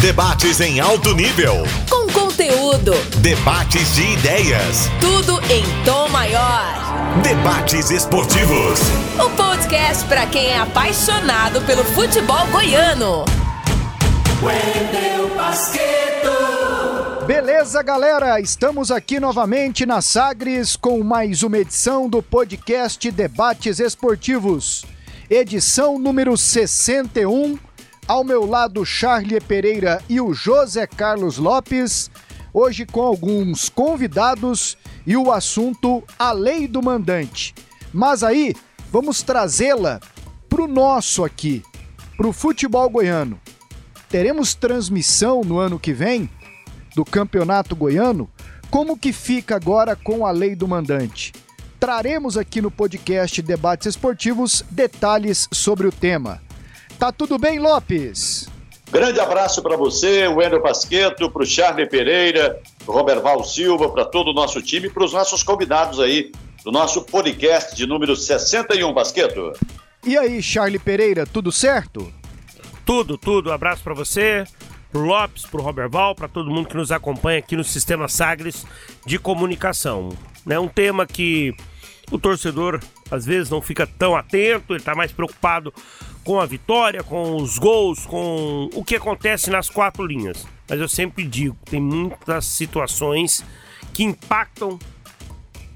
Debates em alto nível. Com conteúdo. Debates de ideias. Tudo em tom maior. Debates esportivos. O podcast para quem é apaixonado pelo futebol goiano. Wendel Basqueto. Beleza, galera? Estamos aqui novamente na Sagres com mais uma edição do podcast Debates Esportivos. Edição número 61 ao meu lado, Charlie Pereira e o José Carlos Lopes. Hoje com alguns convidados e o assunto a lei do mandante. Mas aí, vamos trazê-la pro nosso aqui, pro futebol goiano. Teremos transmissão no ano que vem do Campeonato Goiano? Como que fica agora com a lei do mandante? Traremos aqui no podcast Debates Esportivos detalhes sobre o tema. Tá tudo bem, Lopes? Grande abraço para você, Wendel Pasqueto, para o Charlie Pereira, para o Roberval Silva, para todo o nosso time e para os nossos convidados aí do nosso podcast de número 61, Pasqueto. E aí, Charlie Pereira, tudo certo? Tudo, tudo. abraço para você, pro Lopes, pro Roberval, para todo mundo que nos acompanha aqui no Sistema Sagres de Comunicação. É um tema que o torcedor às vezes não fica tão atento, ele está mais preocupado com a vitória, com os gols, com o que acontece nas quatro linhas. Mas eu sempre digo, tem muitas situações que impactam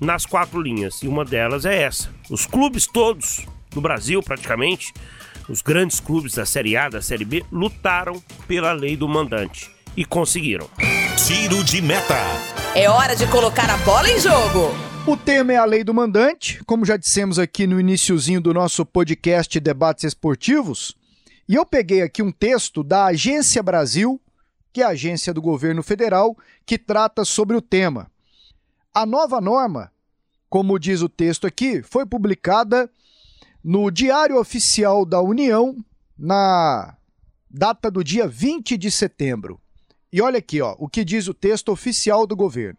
nas quatro linhas e uma delas é essa. Os clubes todos do Brasil, praticamente, os grandes clubes da Série A, da Série B, lutaram pela lei do mandante e conseguiram. Tiro de meta. É hora de colocar a bola em jogo. O tema é a lei do mandante, como já dissemos aqui no iníciozinho do nosso podcast Debates Esportivos. E eu peguei aqui um texto da Agência Brasil, que é a agência do governo federal, que trata sobre o tema. A nova norma, como diz o texto aqui, foi publicada no Diário Oficial da União na data do dia 20 de setembro. E olha aqui, ó, o que diz o texto oficial do governo.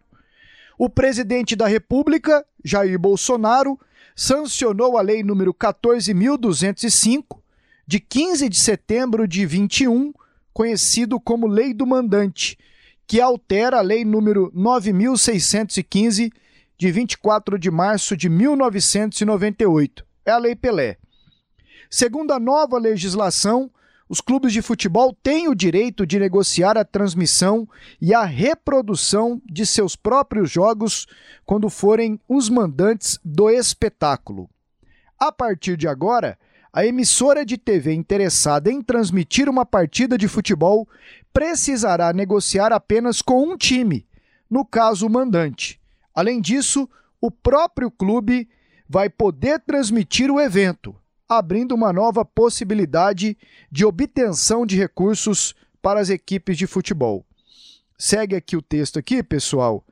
O presidente da República, Jair Bolsonaro, sancionou a lei número 14205 de 15 de setembro de 21, conhecido como Lei do Mandante, que altera a lei número 9615 de 24 de março de 1998. É a Lei Pelé. Segundo a nova legislação, os clubes de futebol têm o direito de negociar a transmissão e a reprodução de seus próprios jogos quando forem os mandantes do espetáculo. A partir de agora, a emissora de TV interessada em transmitir uma partida de futebol precisará negociar apenas com um time, no caso o mandante. Além disso, o próprio clube vai poder transmitir o evento, abrindo uma nova possibilidade de obtenção de recursos para as equipes de futebol. Segue aqui o texto aqui, pessoal.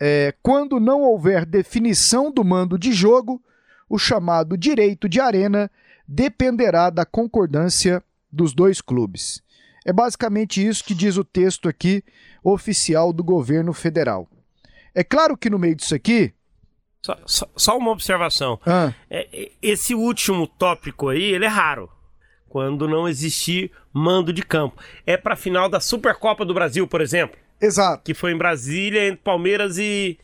É, quando não houver definição do mando de jogo, o chamado direito de arena dependerá da concordância dos dois clubes. É basicamente isso que diz o texto aqui oficial do governo federal. É claro que no meio disso aqui só, só, só uma observação. Ah. É, é, esse último tópico aí, ele é raro. Quando não existir mando de campo. É para a final da Supercopa do Brasil, por exemplo. Exato. Que foi em Brasília, entre Palmeiras e.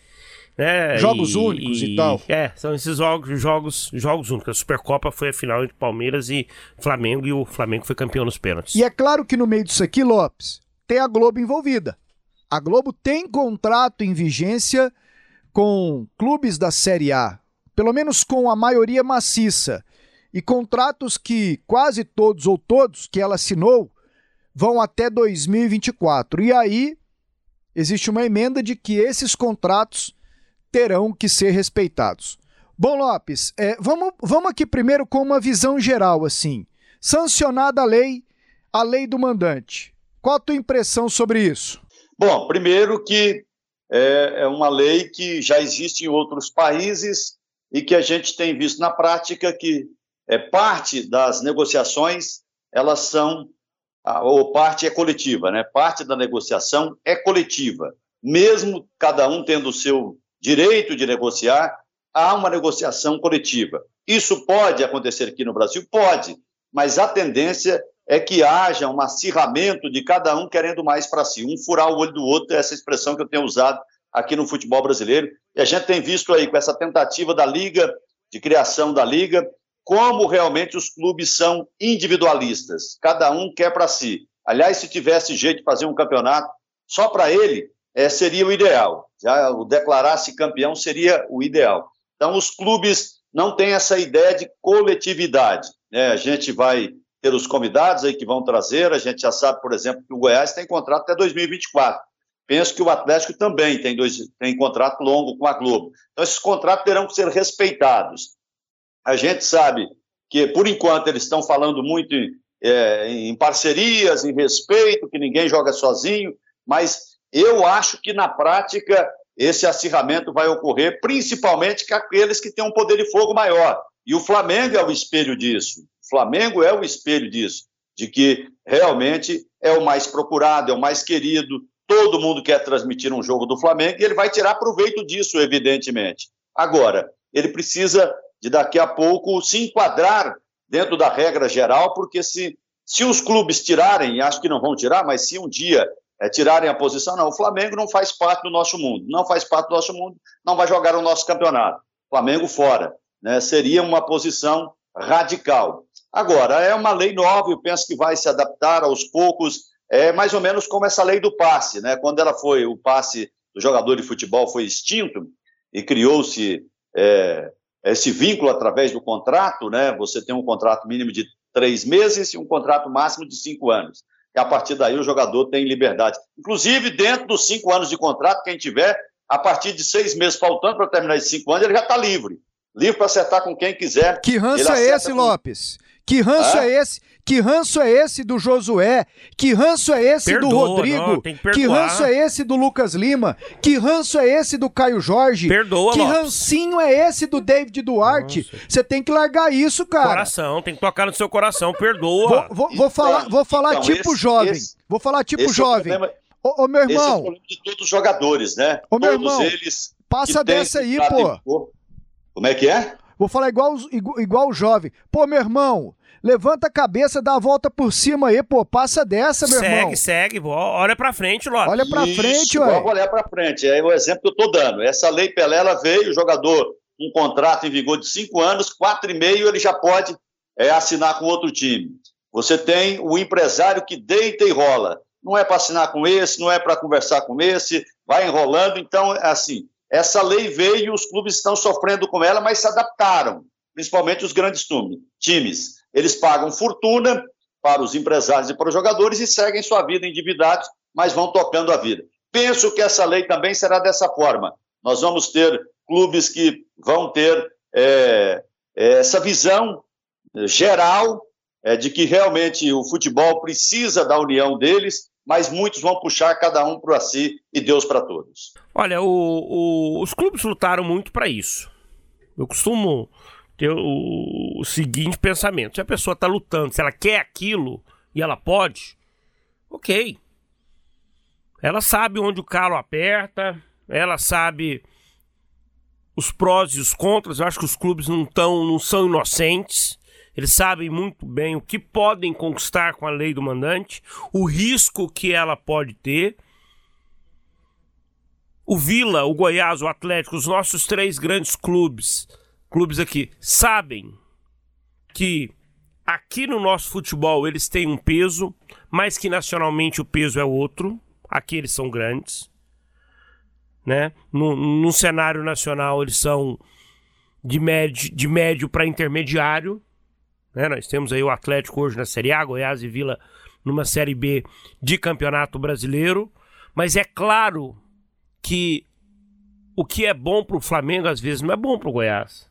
Né, jogos e, únicos e, e, tal. É, são esses jogos, jogos, jogos únicos. A Supercopa foi a final entre Palmeiras e Flamengo e o Flamengo foi campeão nos pênaltis. E é claro que no meio disso aqui, Lopes, tem a Globo envolvida. A Globo tem contrato em vigência com clubes da Série A, pelo menos com a maioria maciça, e contratos que quase todos ou todos que ela assinou vão até 2024. E aí existe uma emenda de que esses contratos terão que ser respeitados. Bom, Lopes, é, vamos, vamos aqui primeiro com uma visão geral, assim. Sancionada a lei, a lei do mandante. Qual a tua impressão sobre isso? Bom, primeiro que é, é uma lei que já existe em outros países e que a gente tem visto na prática que é, parte das negociações elas são ou parte é coletiva, né? Parte da negociação é coletiva, mesmo cada um tendo o seu direito de negociar, há uma negociação coletiva. Isso pode acontecer aqui no Brasil, pode, mas a tendência é que haja um acirramento de cada um querendo mais para si, um furar o olho do outro, é essa expressão que eu tenho usado aqui no futebol brasileiro. E a gente tem visto aí com essa tentativa da liga, de criação da liga, como realmente os clubes são individualistas, cada um quer para si. Aliás, se tivesse jeito de fazer um campeonato só para ele, é, seria o ideal. Já o declarar-se campeão seria o ideal. Então, os clubes não têm essa ideia de coletividade. Né? A gente vai ter os convidados aí que vão trazer. A gente já sabe, por exemplo, que o Goiás tem contrato até 2024. Penso que o Atlético também tem, dois, tem contrato longo com a Globo. Então, esses contratos terão que ser respeitados. A gente sabe que, por enquanto, eles estão falando muito em, é, em parcerias, em respeito, que ninguém joga sozinho, mas eu acho que, na prática, esse acirramento vai ocorrer, principalmente com aqueles que têm um poder de fogo maior. E o Flamengo é o espelho disso. Flamengo é o espelho disso, de que realmente é o mais procurado, é o mais querido, todo mundo quer transmitir um jogo do Flamengo e ele vai tirar proveito disso, evidentemente. Agora, ele precisa de daqui a pouco se enquadrar dentro da regra geral, porque se, se os clubes tirarem, acho que não vão tirar, mas se um dia é, tirarem a posição, não, o Flamengo não faz parte do nosso mundo, não faz parte do nosso mundo, não vai jogar o nosso campeonato. Flamengo fora. Né? Seria uma posição radical. Agora, é uma lei nova, eu penso que vai se adaptar aos poucos, é mais ou menos como essa lei do passe, né? Quando ela foi, o passe do jogador de futebol foi extinto e criou-se é, esse vínculo através do contrato, né? Você tem um contrato mínimo de três meses e um contrato máximo de cinco anos. E a partir daí o jogador tem liberdade. Inclusive, dentro dos cinco anos de contrato, quem tiver, a partir de seis meses faltando para terminar esses cinco anos, ele já está livre. Livre para acertar com quem quiser. Que ranço é esse, com... Lopes? Que ranço é? é esse? Que ranço é esse do Josué? Que ranço é esse Perdoa, do Rodrigo? Não, que, que, ranço é esse do Lucas Lima? Que ranço é esse do Caio Jorge? Perdoa, Que Lopes. rancinho é esse do David Duarte? Você tem que largar isso, cara. Coração, tem que tocar no seu coração, perdoa. Vou, vou, vou falar, vou falar então, tipo esse, jovem. Esse, vou falar tipo jovem. É ô, ô, meu irmão. Esse é o problema de todos os jogadores, né? Ô, meu todos irmão, eles. Passa dessa aí, pô. Como é que é? Vou falar igual, igual, igual o jovem. Pô, meu irmão, levanta a cabeça, dá a volta por cima aí, pô. Passa dessa, meu segue, irmão. Segue, segue. Olha pra frente, Lopes. Olha pra Isso, frente, ué. Olhar pra frente. É o exemplo que eu tô dando. Essa lei Pelela veio, o jogador, um contrato em vigor de cinco anos, quatro e meio, ele já pode é, assinar com outro time. Você tem o empresário que deita e rola. Não é para assinar com esse, não é para conversar com esse, vai enrolando. Então, é assim, essa lei veio os clubes estão sofrendo com ela, mas se adaptaram, principalmente os grandes times. Eles pagam fortuna para os empresários e para os jogadores e seguem sua vida endividados, mas vão tocando a vida. Penso que essa lei também será dessa forma. Nós vamos ter clubes que vão ter é, é essa visão geral é, de que realmente o futebol precisa da união deles mas muitos vão puxar cada um para si e Deus para todos. Olha, o, o, os clubes lutaram muito para isso. Eu costumo ter o, o, seguinte pensamento: se a pessoa está lutando, se ela quer aquilo e ela pode, ok. Ela sabe onde o calo aperta, ela sabe os prós e os contras. Eu acho que os clubes não, tão, não são inocentes. Eles sabem muito bem o que podem conquistar com a lei do mandante, o risco que ela pode ter. O Vila, o Goiás, o Atlético, os nossos três grandes clubes, clubes aqui, sabem que aqui no nosso futebol eles têm um peso, mas que nacionalmente o peso é outro. Aqui eles são grandes. Né? No, no cenário nacional eles são de médio, de médio para intermediário. Né? Nós temos aí o Atlético hoje na Série A, Goiás e Vila numa Série B de Campeonato Brasileiro. Mas é claro que o que é bom para o Flamengo às vezes não é bom para o Goiás.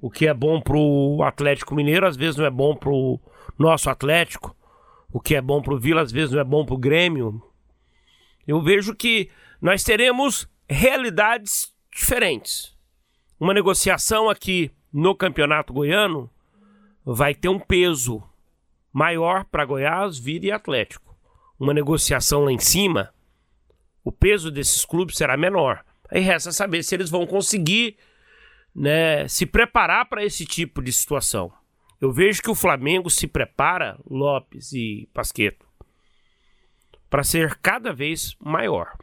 O que é bom para o Atlético Mineiro às vezes não é bom para o nosso Atlético. O que é bom para o Vila às vezes não é bom para o Grêmio. Eu vejo que nós teremos realidades diferentes. Uma negociação aqui no Campeonato Goiano vai ter um peso maior para Goiás, Vila e Atlético. Uma negociação lá em cima, o peso desses clubes será menor. Aí resta saber se eles vão conseguir né, se preparar para esse tipo de situação. Eu vejo que o Flamengo se prepara, Lopes e Pasqueto, para ser cada vez maior.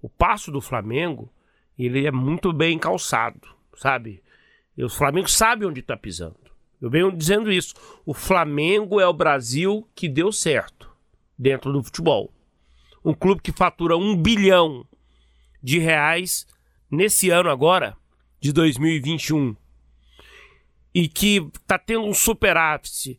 O passo do Flamengo, ele é muito bem calçado, sabe? E o Flamengo sabe onde está pisando. Eu venho dizendo isso. O Flamengo é o Brasil que deu certo dentro do futebol. Um clube que fatura um bilhão de reais nesse ano agora, de 2021, e que está tendo um superávit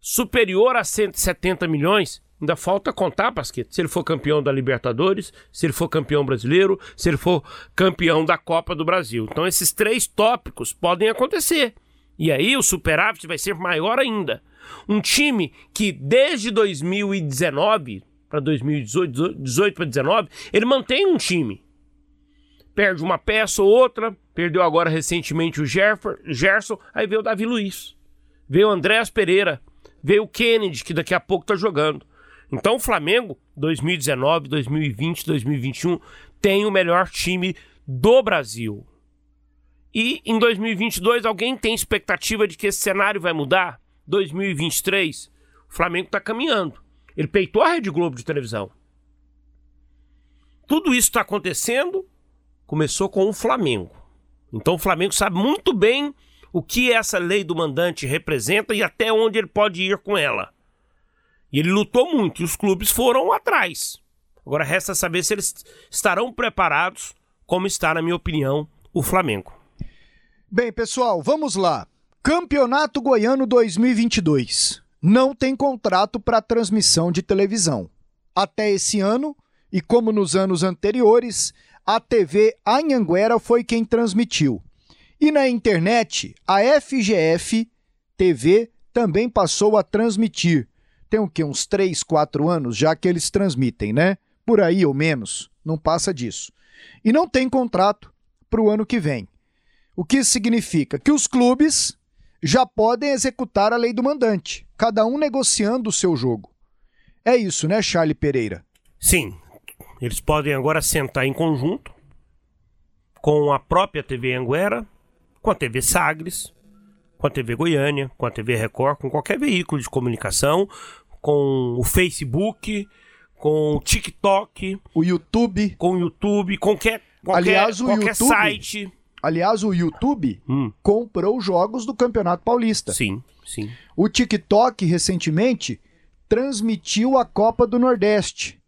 superior a 170 milhões, ainda falta contar, Pasquete, se ele for campeão da Libertadores, se ele for campeão brasileiro, se ele for campeão da Copa do Brasil. Então esses três tópicos podem acontecer. E aí o superávit vai ser maior ainda. Um time que desde 2019 para 2018, 18 para 19, ele mantém um time. Perde uma peça ou outra, perdeu agora recentemente o Gerson, aí veio o Davi Luiz, veio o Andréas Pereira, veio o Kennedy, que daqui a pouco está jogando. Então o Flamengo, 2019, 2020, 2021, tem o melhor time do Brasil. E em 2022, alguém tem expectativa de que esse cenário vai mudar? 2023, o Flamengo está caminhando. Ele peitou a Rede Globo de televisão. Tudo isso está acontecendo, começou com o Flamengo. Então o Flamengo sabe muito bem o que essa lei do mandante representa e até onde ele pode ir com ela. E ele lutou muito e os clubes foram atrás. Agora resta saber se eles estarão preparados, como está, na minha opinião, o Flamengo. Bem, pessoal, vamos lá. Campeonato Goiano 2022. Não tem contrato para transmissão de televisão. Até esse ano, e como nos anos anteriores, a TV Anhanguera foi quem transmitiu. E na internet, a FGF TV também passou a transmitir. Tem o que? Uns 3, 4 anos já que eles transmitem, né? Por aí ou menos. Não passa disso. E não tem contrato para o ano que vem. O que isso significa? Que os clubes já podem executar a lei do mandante, cada um negociando o seu jogo. É isso, né, Charlie Pereira? Sim. Eles podem agora sentar em conjunto com a própria TV Anguera, com a TV Sagres, com a TV Goiânia, com a TV Record, com qualquer veículo de comunicação, com o Facebook, com o TikTok, o YouTube, com o YouTube, com qualquer, qualquer, Aliás, o qualquer YouTube, site. Aliás, o YouTube Hum. comprou jogos do Campeonato Paulista. Sim, sim. O TikTok, recentemente, transmitiu a Copa do Nordeste.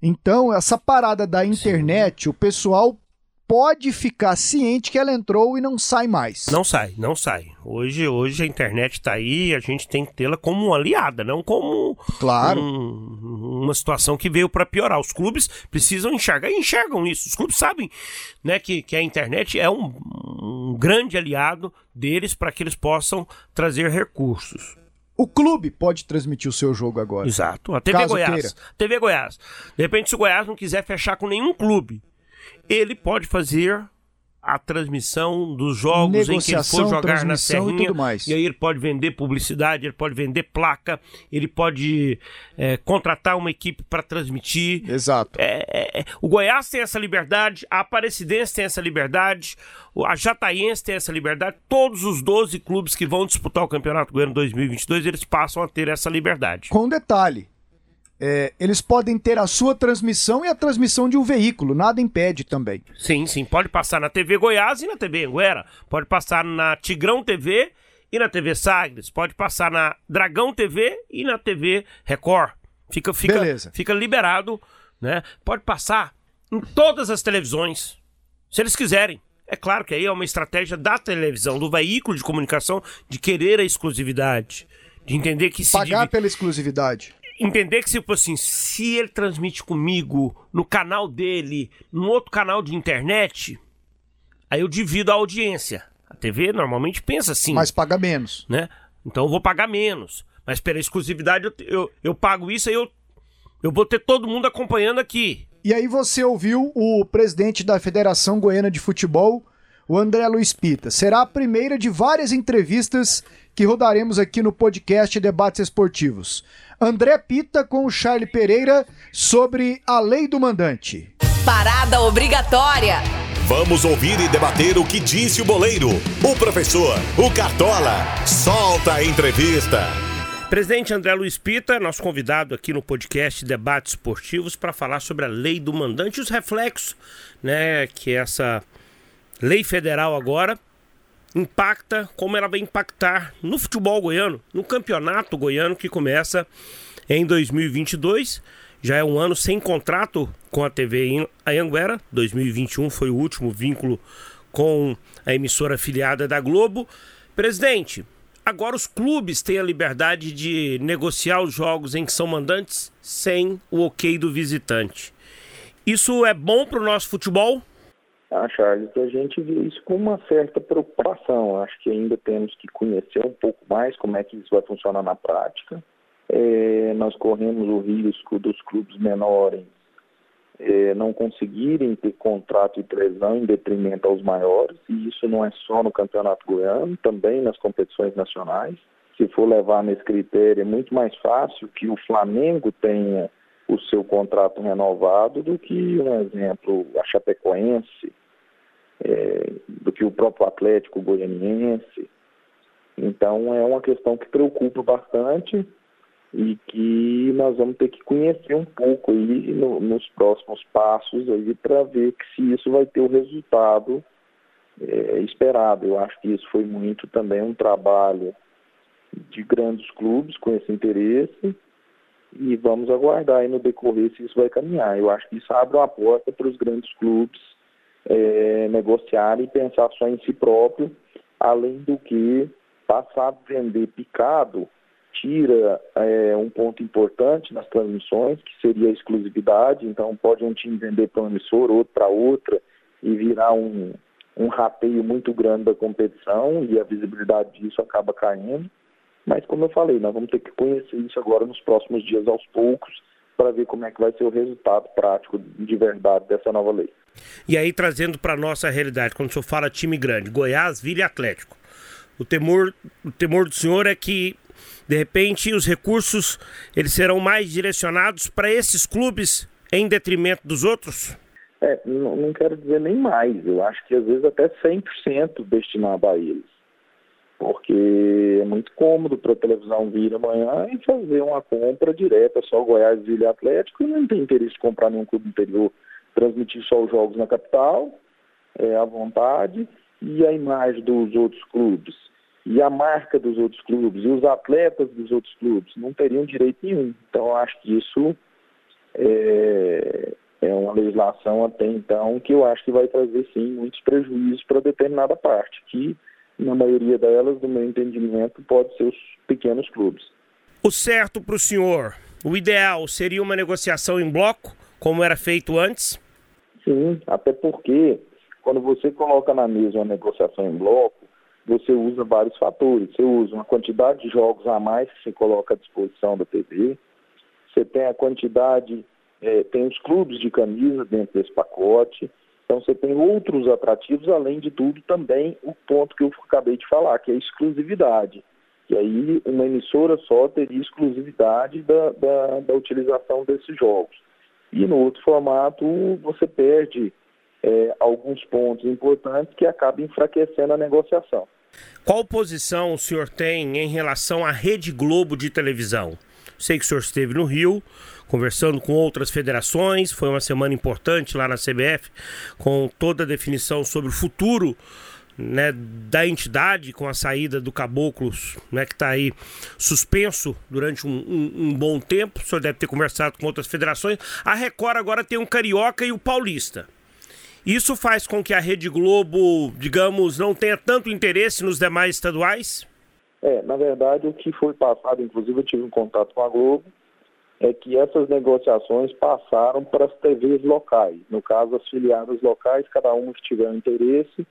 Então, essa parada da internet, o pessoal pode ficar ciente que ela entrou e não sai mais. Não sai, não sai. Hoje, hoje a internet tá aí, a gente tem que tê-la como uma aliada, não como Claro. um- uma situação que veio para piorar. Os clubes precisam enxergar e enxergam isso. Os clubes sabem né, que, que a internet é um, um grande aliado deles para que eles possam trazer recursos. O clube pode transmitir o seu jogo agora. Exato. A TV Caso Goiás. queira. TV Goiás. De repente, se o Goiás não quiser fechar com nenhum clube, ele pode fazer a transmissão dos jogos em que ele Negociação, for jogar na transmissão e Serrinha. tudo mais. E aí ele pode vender publicidade, ele pode vender placa, ele pode é, contratar uma equipe para transmitir. Exato. É, é, é, o Goiás tem essa liberdade, a Aparecidense tem essa liberdade, a Jataiense tem essa liberdade, todos os 12 clubes que vão disputar o Campeonato Goiano 2022, eles passam a ter essa liberdade. Com detalhe. É, eles podem ter a sua transmissão e a transmissão de um veículo, nada impede também. Sim, sim, pode passar na TV Goiás e na TV Anguera, pode passar na Tigrão TV e na TV Sagres, pode passar na Dragão TV e na TV Record. Fica, fica, Beleza. fica liberado, né? Pode passar em todas as televisões, se eles quiserem. É claro que aí é uma estratégia da televisão, do veículo de comunicação, de querer a exclusividade, de entender que se Pagar pela exclusividade. Entender que, tipo assim, se ele transmite comigo no canal dele, num outro canal de internet, aí eu divido a audiência. A TV normalmente pensa assim, Mas paga menos. né? Então eu vou pagar menos. Mas pela exclusividade eu, eu, eu pago isso aí eu, eu vou ter todo mundo acompanhando aqui. E aí você ouviu o presidente da Federação Goiana de Futebol, o André Luiz Pita. Será a primeira de várias entrevistas que rodaremos aqui no podcast Debates Esportivos. André Pita com o Charlie Pereira sobre a lei do mandante. Parada obrigatória. Vamos ouvir e debater o que disse o boleiro, o professor, o Cartola. Solta a entrevista. Presidente André Luiz Pita, nosso convidado aqui no podcast Debates Esportivos para falar sobre a lei do mandante e os reflexos, né, que essa lei federal agora impacta, como ela vai impactar no futebol goiano, no campeonato goiano que começa em 2022 já é um ano sem contrato com a TV Anhanguera. 2021 foi o último vínculo com a emissora afiliada da Globo. Presidente, agora os clubes têm a liberdade de negociar os jogos em que são mandantes sem o ok do visitante. Isso é bom para o nosso futebol? Ah, Charles, a gente vê isso com uma certa preocupação. Acho que ainda temos que conhecer um pouco mais como é que isso vai funcionar na prática. É, nós corremos o risco dos clubes menores é, não conseguirem ter contrato de televisão em detrimento aos maiores, e isso não é só no Campeonato Goiano, também nas competições nacionais. Se for levar nesse critério, é muito mais fácil que o Flamengo tenha o seu contrato renovado do que, um exemplo, a Chapecoense, é, do que o próprio Atlético Goianiense. Então, é uma questão que preocupa bastante e que nós vamos ter que conhecer um pouco aí no, nos próximos passos aí para ver que se isso vai ter o resultado é, esperado. Eu acho que isso foi muito também um trabalho de grandes clubes com esse interesse e vamos aguardar aí no decorrer se isso vai caminhar. Eu acho que isso abre uma porta para os grandes clubes é, negociarem e pensar só em si próprio, além do que passar a vender picado tira é, um ponto importante nas transmissões, que seria a exclusividade. Então, pode um time vender para um emissor, outro para outra, e virar um, um rateio muito grande da competição, e a visibilidade disso acaba caindo. Mas, como eu falei, nós vamos ter que conhecer isso agora nos próximos dias, aos poucos, para ver como é que vai ser o resultado prático de verdade dessa nova lei. E aí, trazendo para a nossa realidade, quando o senhor fala time grande, Goiás, Vila e Atlético, o temor, o temor do senhor é que de repente, os recursos eles serão mais direcionados para esses clubes em detrimento dos outros? É, não, não, quero dizer nem mais. Eu acho que às vezes até 100% destinado a eles. Porque é muito cômodo para a televisão vir amanhã e fazer uma compra direta só Goiás, Vila Atlético e não tem interesse de comprar nenhum clube interior, transmitir só os jogos na capital, é, à vontade, e a imagem dos outros clubes e a marca dos outros clubes e os atletas dos outros clubes não teriam direito nenhum. Então, acho que isso é, é uma legislação até então que eu acho que vai trazer, sim, muitos prejuízos para determinada parte, que na maioria delas, do meu entendimento, pode ser os pequenos clubes. O certo para o senhor, o ideal seria uma negociação em bloco, como era feito antes? Sim, até porque quando você coloca na mesa uma negociação em bloco, você usa vários fatores. Você usa uma quantidade de jogos a mais que você coloca à disposição da TV, você tem a quantidade, é, tem os clubes de camisa dentro desse pacote, então você tem outros atrativos, além de tudo também o ponto que eu acabei de falar, que é a exclusividade. E aí uma emissora só teria exclusividade da, da, da utilização desses jogos. E no outro formato você perde é, alguns pontos importantes que acabam enfraquecendo a negociação. Qual posição o senhor tem em relação à Rede Globo de televisão? Sei que o senhor esteve no Rio, conversando com outras federações, foi uma semana importante lá na CBF, com toda a definição sobre o futuro né, da entidade, com a saída do Caboclos, né, que está aí suspenso durante um, um, um, bom tempo. O senhor deve ter conversado com outras federações. A Record agora tem um Carioca e o Paulista. Isso faz com que a Rede Globo, digamos, não tenha tanto interesse nos demais estaduais? É, na verdade, o que foi passado, inclusive eu tive um contato com a Globo, é que essas negociações passaram para as TVs locais. No caso, as filiadas locais, cada uma que tiver um interesse,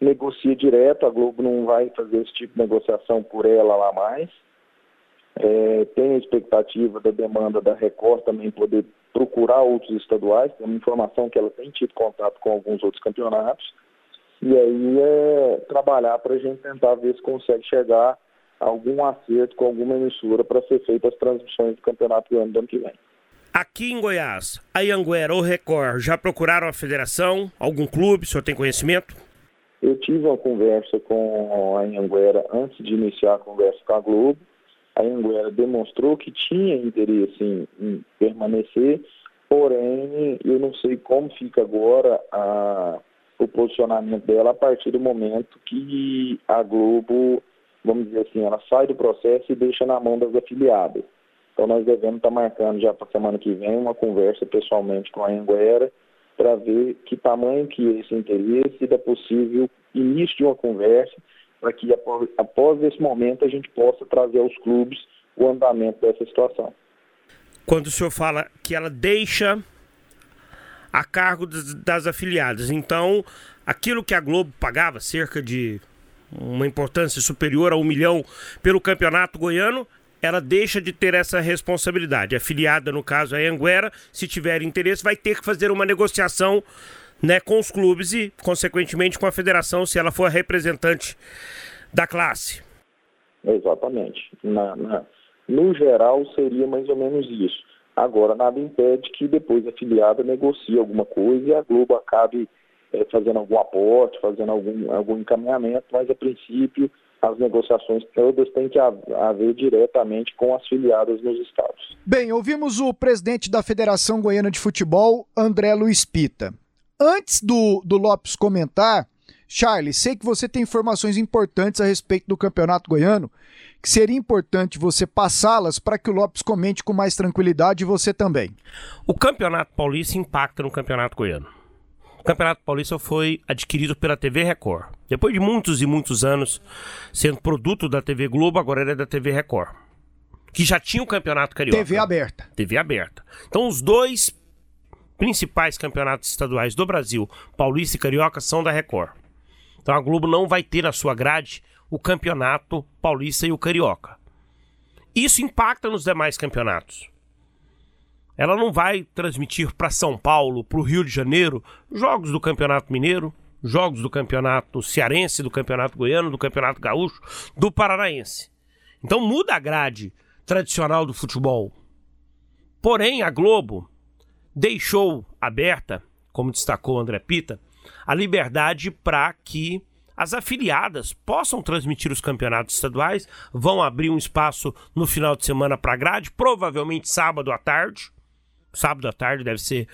negocia direto, a Globo não vai fazer esse tipo de negociação por ela lá mais. É, tem a expectativa da demanda da Record também poder procurar outros estaduais, tem uma informação que ela tem tido contato com alguns outros campeonatos, e aí é trabalhar para a gente tentar ver se consegue chegar algum acerto com alguma emissora para ser feita as transmissões do campeonato do ano, do ano que vem. Aqui em Goiás, a Anguera ou Record já procuraram a federação? Algum clube? O senhor tem conhecimento? Eu tive uma conversa com a Anguera antes de iniciar a conversa com a Globo. A Anguera demonstrou que tinha interesse em, em permanecer, porém eu não sei como fica agora a, o posicionamento dela a partir do momento que a Globo, vamos dizer assim, ela sai do processo e deixa na mão das afiliadas. Então nós devemos estar marcando já para semana que vem uma conversa pessoalmente com a Anguera para ver que tamanho que é esse interesse e da possível início de uma conversa para que após, após esse momento a gente possa trazer aos clubes o andamento dessa situação. Quando o senhor fala que ela deixa a cargo das afiliadas, então aquilo que a Globo pagava, cerca de uma importância superior a um milhão pelo campeonato goiano, ela deixa de ter essa responsabilidade. A filiada, no caso, a Anguera, se tiver interesse, vai ter que fazer uma negociação né, com os clubes e, consequentemente, com a federação, se ela for a representante da classe. Exatamente. Na, na, no geral, seria mais ou menos isso. Agora, nada impede que depois a filiada negocie alguma coisa e a Globo acabe é, fazendo algum aporte, fazendo algum, algum encaminhamento, mas a princípio as negociações todas têm que haver diretamente com as filiadas nos estados. Bem, ouvimos o presidente da Federação Goiana de Futebol, André Luiz Pita. Antes do, do Lopes comentar, Charles, sei que você tem informações importantes a respeito do Campeonato Goiano, que seria importante você passá-las para que o Lopes comente com mais tranquilidade e você também. O Campeonato Paulista impacta no Campeonato Goiano. O Campeonato Paulista foi adquirido pela TV Record. Depois de muitos e muitos anos sendo produto da TV Globo, agora ele é da TV Record. Que já tinha o Campeonato Carioca. TV aberta. TV aberta. Então os dois principais campeonatos estaduais do Brasil, Paulista e Carioca, são da Record. Então a Globo não vai ter na sua grade o Campeonato Paulista e o Carioca. Isso impacta nos demais campeonatos. Ela não vai transmitir para São Paulo, para o Rio de Janeiro, jogos do Campeonato Mineiro, jogos do Campeonato Cearense, do Campeonato Goiano, do Campeonato Gaúcho, do Paranaense. Então muda a grade tradicional do futebol. Porém, a Globo deixou aberta, como destacou André Pita, a liberdade para que as afiliadas possam transmitir os campeonatos estaduais, vão abrir um espaço no final de semana para grade, provavelmente sábado à tarde, sábado à tarde deve ser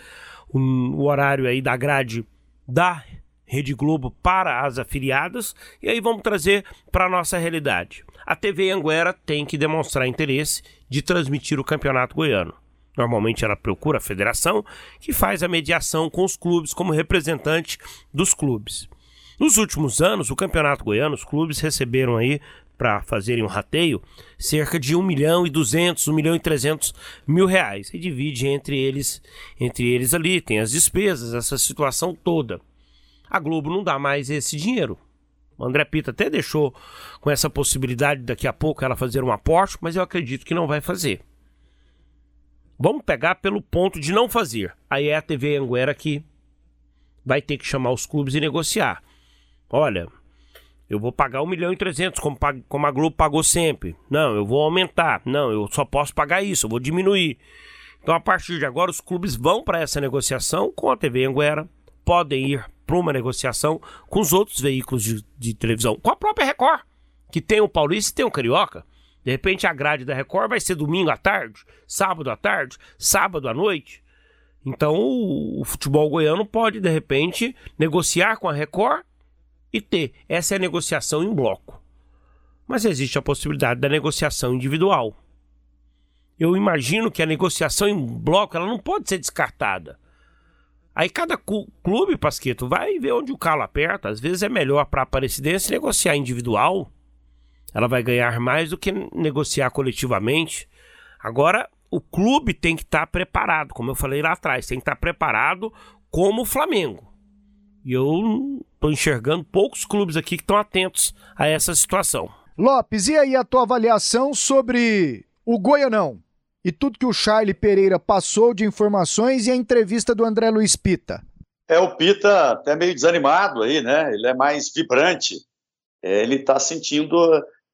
um, o horário aí da grade da Rede Globo para as afiliadas e aí vamos trazer para a nossa realidade. A TV Anguera tem que demonstrar interesse de transmitir o Campeonato Goiano. Normalmente ela procura a federação que faz a mediação com os clubes como representante dos clubes. Nos últimos anos, o Campeonato Goiano, os clubes receberam aí para fazerem um rateio, cerca de 1 milhão e 200, 1 milhão e 300 mil reais. E divide entre eles, entre eles ali, tem as despesas, essa situação toda. A Globo não dá mais esse dinheiro. O André Pita até deixou com essa possibilidade daqui a pouco ela fazer um aporte, mas eu acredito que não vai fazer. Vamos pegar pelo ponto de não fazer. Aí é a TV Anguera que vai ter que chamar os clubes e negociar. Olha, eu vou pagar 1 milhão e 300, como, como a Globo pagou sempre. Não, eu vou aumentar. Não, eu só posso pagar isso, eu vou diminuir. Então, a partir de agora, os clubes vão para essa negociação com a TV Anguera, podem ir para uma negociação com os outros veículos de, de, televisão, com a própria Record, que tem o Paulista e tem o Carioca. De repente, a grade da Record vai ser domingo à tarde, sábado à tarde, sábado à noite. Então, o, o futebol goiano pode, de repente, negociar com a Record e ter. Essa é a negociação em bloco. Mas existe a possibilidade da negociação individual. Eu imagino que a negociação em bloco ela não pode ser descartada. Aí cada clube, Pasqueto, vai ver onde o calo aperta. Às vezes é melhor para a Aparecidense negociar individual. Ela vai ganhar mais do que negociar coletivamente. Agora, o clube tem que estar tá preparado, como eu falei lá atrás, tem que estar tá preparado como o Flamengo. E eu estou enxergando poucos clubes aqui que estão atentos a essa situação. Lopes, e aí a tua avaliação sobre o Goianão? E tudo que o Charlie Pereira passou de informações e a entrevista do André Luiz Pita. É, o Pita até meio desanimado aí, né? Ele é mais vibrante. É, ele está sentindo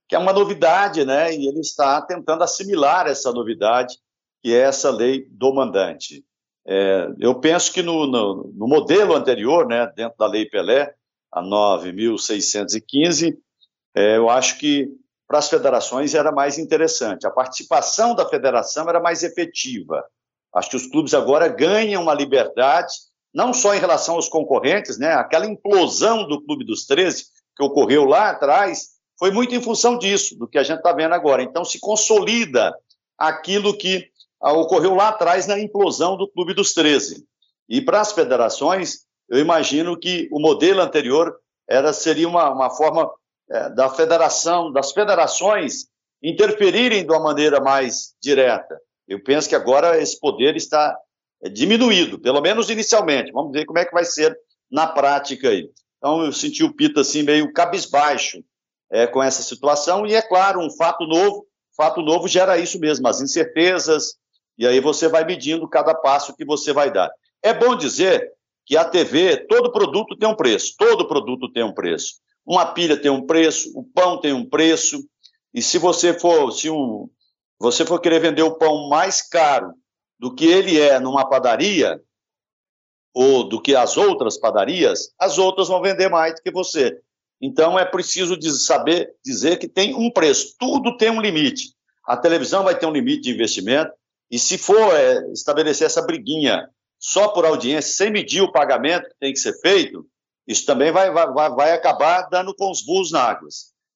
que é uma novidade, né? E ele está tentando assimilar essa novidade que é essa lei do mandante. É, eu penso que no, no, no, modelo anterior, né, dentro da Lei Pelé, a 9.615, é, eu acho que para as federações era mais interessante. A participação da federação era mais efetiva. Acho que os clubes agora ganham uma liberdade, não só em relação aos concorrentes, né? aquela implosão do Clube dos 13 que ocorreu lá atrás, foi muito em função disso, do que a gente está vendo agora. Então, se consolida aquilo que ocorreu lá atrás na implosão do Clube dos 13. E para as federações, eu imagino que o modelo anterior era seria uma, uma forma é, da federação, das federações interferirem de uma maneira mais direta. Eu penso que agora esse poder está é, diminuído, pelo menos inicialmente. Vamos ver como é que vai ser na prática aí. Então eu senti o Pita assim meio cabisbaixo é, com essa situação e é claro um fato novo. Fato novo gera isso mesmo, as incertezas e aí você vai medindo cada passo que você vai dar. É bom dizer que a TV, todo produto tem um preço, todo produto tem um preço. Uma pilha tem um preço, o pão tem um preço, e se você for, se um, você for querer vender o pão mais caro do que ele é numa padaria, ou do que as outras padarias, as outras vão vender mais do que você. Então é preciso saber dizer que tem um preço, tudo tem um limite. A televisão vai ter um limite de investimento, e se for é, estabelecer essa briguinha só por audiência, sem medir o pagamento que tem que ser feito, isso também vai, vai, vai acabar dando com os burros na água.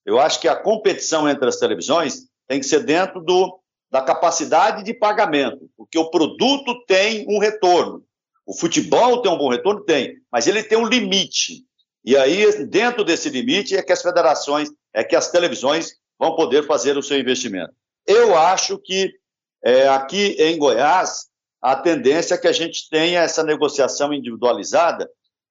Eu acho que a competição entre as televisões tem que ser dentro do, da capacidade de pagamento, porque o produto tem um retorno. O futebol tem um bom retorno? Tem, mas ele tem um limite. E aí, dentro desse limite, é que as federações, é que as televisões vão poder fazer o seu investimento. Eu acho que é, aqui em Goiás, a tendência é que a gente tenha essa negociação individualizada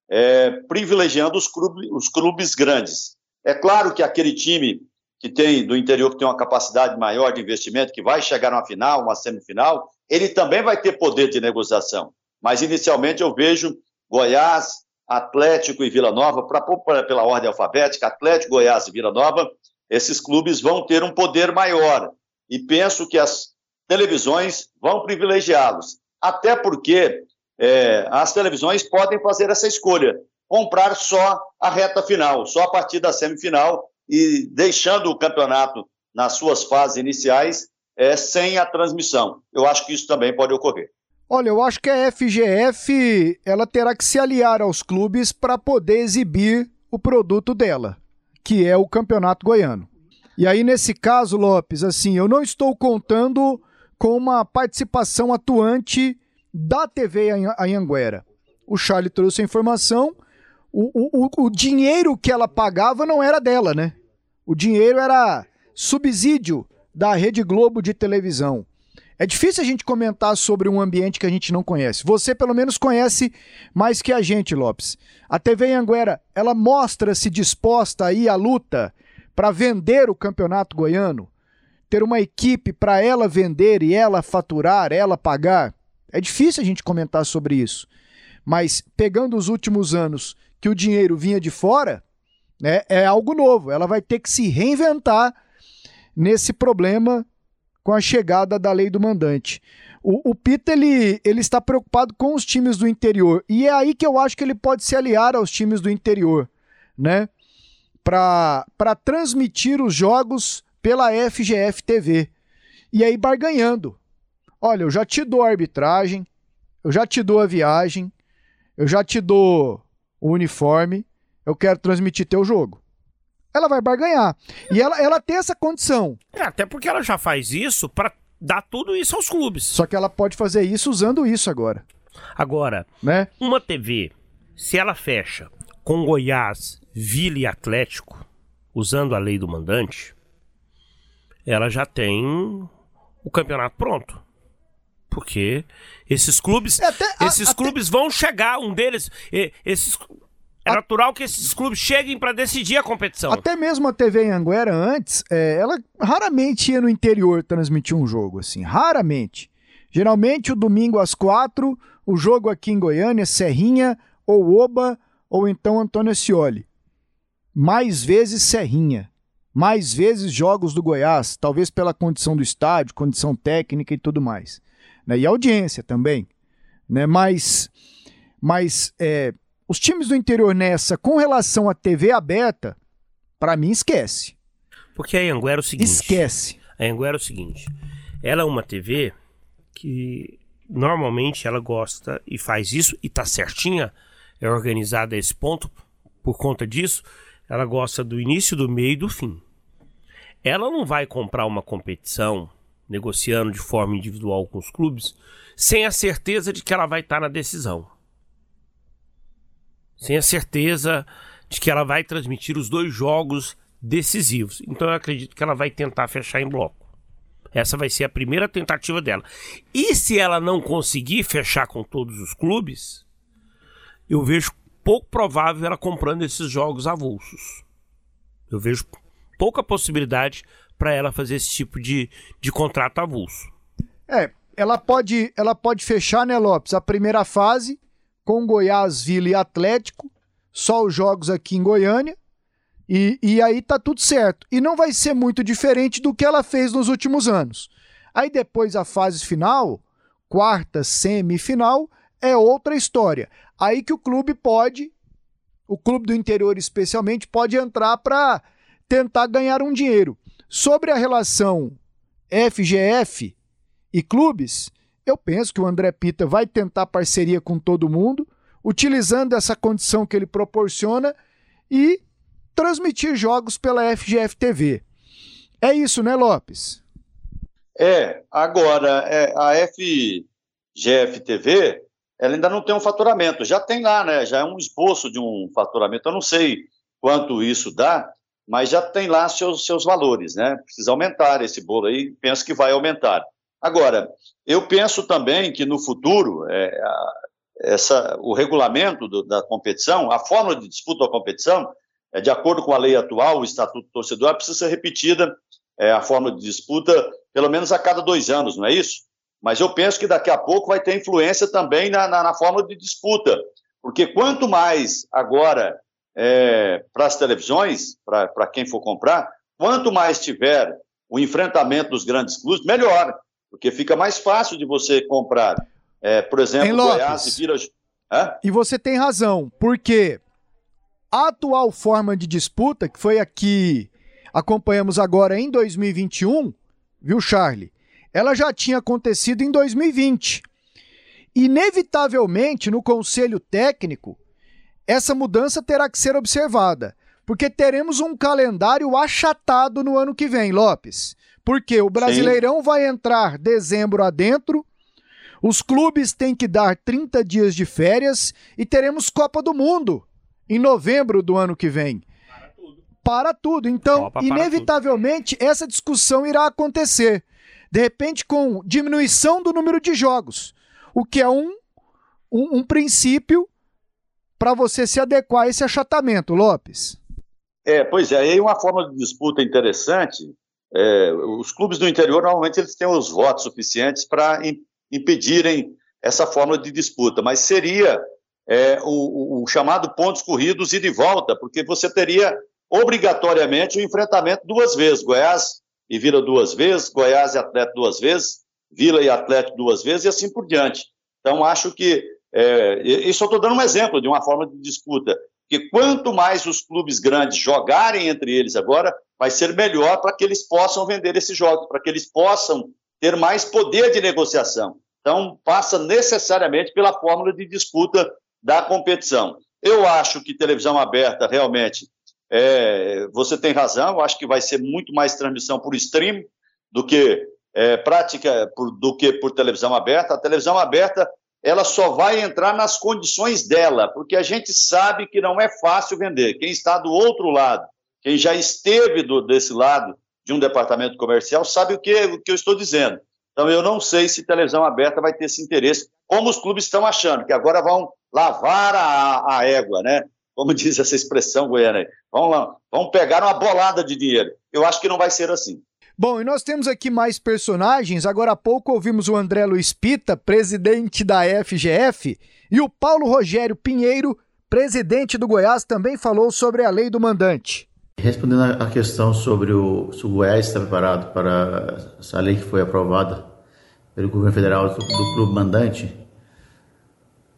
é, privilegiando os clubes, os clubes grandes. É claro que aquele time que tem do interior que tem uma capacidade maior de investimento, que vai chegar numa final, uma semifinal, ele também vai ter poder de negociação. Mas inicialmente eu vejo Goiás, Atlético e Vila Nova, pra, pra, pela ordem alfabética, Atlético, Goiás e Vila Nova, esses clubes vão ter um poder maior. E penso que as televisões vão privilegiá-los. Até porque é, as televisões podem fazer essa escolha, comprar só a reta final, só a partir da semifinal e deixando o campeonato nas suas fases iniciais é, sem a transmissão. Eu acho que isso também pode ocorrer. Olha, eu acho que a FGF ela terá que se aliar aos clubes para poder exibir o produto dela, que é o Campeonato Goiano. E aí, nesse caso, Lopes, assim, eu não estou contando com uma participação atuante da TV Anhanguera. O Charlie trouxe a informação, o, o, o dinheiro que ela pagava não era dela, né? O dinheiro era subsídio da Rede Globo de televisão. É difícil a gente comentar sobre um ambiente que a gente não conhece. Você, pelo menos, conhece mais que a gente, Lopes. A TV Anguera, ela mostra-se disposta aí à luta para vender o campeonato goiano, ter uma equipe para ela vender e ela faturar, ela pagar. É difícil a gente comentar sobre isso. Mas pegando os últimos anos que o dinheiro vinha de fora, né, é algo novo. Ela vai ter que se reinventar nesse problema com a chegada da lei do mandante. O, o Pita ele, ele está preocupado com os times do interior e é aí que eu acho que ele pode se aliar aos times do interior, né? Para transmitir os jogos pela FGF TV. E aí barganhando. Olha, eu já te dou a arbitragem, eu já te dou a viagem, eu já te dou o uniforme, eu quero transmitir teu jogo. Ela vai barganhar. E ela, ela tem essa condição. É, até porque ela já faz isso para dar tudo isso aos clubes. Só que ela pode fazer isso usando isso agora. Agora, né? uma TV, se ela fecha com Goiás, Vila e Atlético, usando a lei do mandante, ela já tem o campeonato pronto. Porque esses clubes, é, até, esses a, clubes até... vão chegar, um deles, esses é natural que esses clubes cheguem para decidir a competição. Até mesmo a TV em Anguera antes, é, ela raramente ia no interior transmitir um jogo assim, raramente. Geralmente o domingo às quatro, o jogo aqui em Goiânia, Serrinha ou Oba ou então Antônio Scioli. Mais vezes Serrinha mais vezes jogos do Goiás, talvez pela condição do estádio, condição técnica e tudo mais. né? e audiência também. Né? Mas, mas é, os times do interior nessa, com relação à TV aberta, para mim, esquece. Porque a Anguera é o seguinte. Esquece. A Anguera é o seguinte. Ela é uma TV que normalmente ela gosta e faz isso e tá certinha, é organizada a esse ponto. Por conta disso, ela gosta do início, do meio e do fim. Ela não vai comprar uma competição negociando de forma individual com os clubes sem a certeza de que ela vai estar na decisão. Sem a certeza de que ela vai transmitir os dois jogos decisivos. Então eu acredito que ela vai tentar fechar em bloco. Essa vai ser a primeira tentativa dela. E se ela não conseguir fechar com todos os clubes, eu vejo pouco provável ela comprando esses jogos avulsos. Eu vejo pouca possibilidade para ela fazer esse tipo de, de contrato avulso. É, ela pode, ela pode fechar, né, Lopes, a primeira fase com Goiás, Vila e Atlético, só os jogos aqui em Goiânia, e, e aí tá tudo certo. E não vai ser muito diferente do que ela fez nos últimos anos. Aí depois a fase final, quarta, semifinal, é outra história. Aí que o clube pode, o clube do interior especialmente, pode entrar para tentar ganhar um dinheiro. Sobre a relação FGF e clubes, eu penso que o André Pita vai tentar parceria com todo mundo, utilizando essa condição que ele proporciona e transmitir jogos pela FGF TV. É isso, né, Lopes? É, agora, é, a FGF TV, ela ainda não tem um faturamento. Já tem lá, né? Já é um esboço de um faturamento. Eu não sei quanto isso dá, mas já tem lá seus, seus valores, né? Precisa aumentar esse bolo aí, penso que vai aumentar. Agora, eu penso também que no futuro, é, a, essa, o regulamento do, da competição, a fórmula de disputa da competição, é, de acordo com a lei atual, o Estatuto do Torcedor, precisa ser repetida é, a fórmula de disputa pelo menos a cada dois anos, não é isso? Mas eu penso que daqui a pouco vai ter influência também na, na, na fórmula de disputa, porque quanto mais agora é, para as televisões, para quem for comprar, quanto mais tiver o enfrentamento dos grandes clubes, melhor, porque fica mais fácil de você comprar. É, por exemplo, Goiás e Vira. Hã? E você tem razão, porque a atual forma de disputa, que foi a que acompanhamos agora em 2021, viu, Charlie? Ela já tinha acontecido em 2020. Inevitavelmente, no conselho técnico, essa mudança terá que ser observada, porque teremos um calendário achatado no ano que vem, Lopes. Porque o Brasileirão Sim. vai entrar dezembro adentro, os clubes têm que dar 30 dias de férias e teremos Copa do Mundo em novembro do ano que vem. Para tudo. Para tudo. Então, Copa inevitavelmente, tudo. essa discussão irá acontecer. De repente, com diminuição do número de jogos, o que é um, um, um princípio para você se adequar a esse achatamento, Lopes? É, pois é, aí uma forma de disputa interessante. É, os clubes do interior normalmente eles têm os votos suficientes para impedirem essa forma de disputa, mas seria é, o, o, chamado pontos corridos e de volta, porque você teria obrigatoriamente o enfrentamento duas vezes, Goiás e Vila duas vezes, Goiás e Atlético duas vezes, Vila e Atlético duas vezes e assim por diante. Então acho que é, isso eu estou dando um exemplo de uma forma de disputa. Que quanto mais os clubes grandes jogarem entre eles agora, vai ser melhor para que eles possam vender esses jogos, para que eles possam ter mais poder de negociação. Então, passa necessariamente pela fórmula de disputa da competição. Eu acho que televisão aberta realmente, é, você tem razão, eu acho que vai ser muito mais transmissão por stream do que é, prática por, do que por televisão aberta. A televisão aberta ela só vai entrar nas condições dela, porque a gente sabe que não é fácil vender. Quem está do outro lado, quem já esteve do, desse lado de um departamento comercial, sabe o que, o que eu estou dizendo. Então, eu não sei se televisão aberta vai ter esse interesse, como os clubes estão achando, que agora vão lavar a, a égua, né? Como diz essa expressão goiana aí. Vão, lá, vão pegar uma bolada de dinheiro. Eu acho que não vai ser assim. Bom, e nós temos aqui mais personagens. Agora há pouco ouvimos o André Luiz Pita, presidente da FGF, e o Paulo Rogério Pinheiro, presidente do Goiás, também falou sobre a lei do mandante. Respondendo à questão sobre o, se o Goiás está preparado para essa lei que foi aprovada pelo governo federal do, do clube mandante,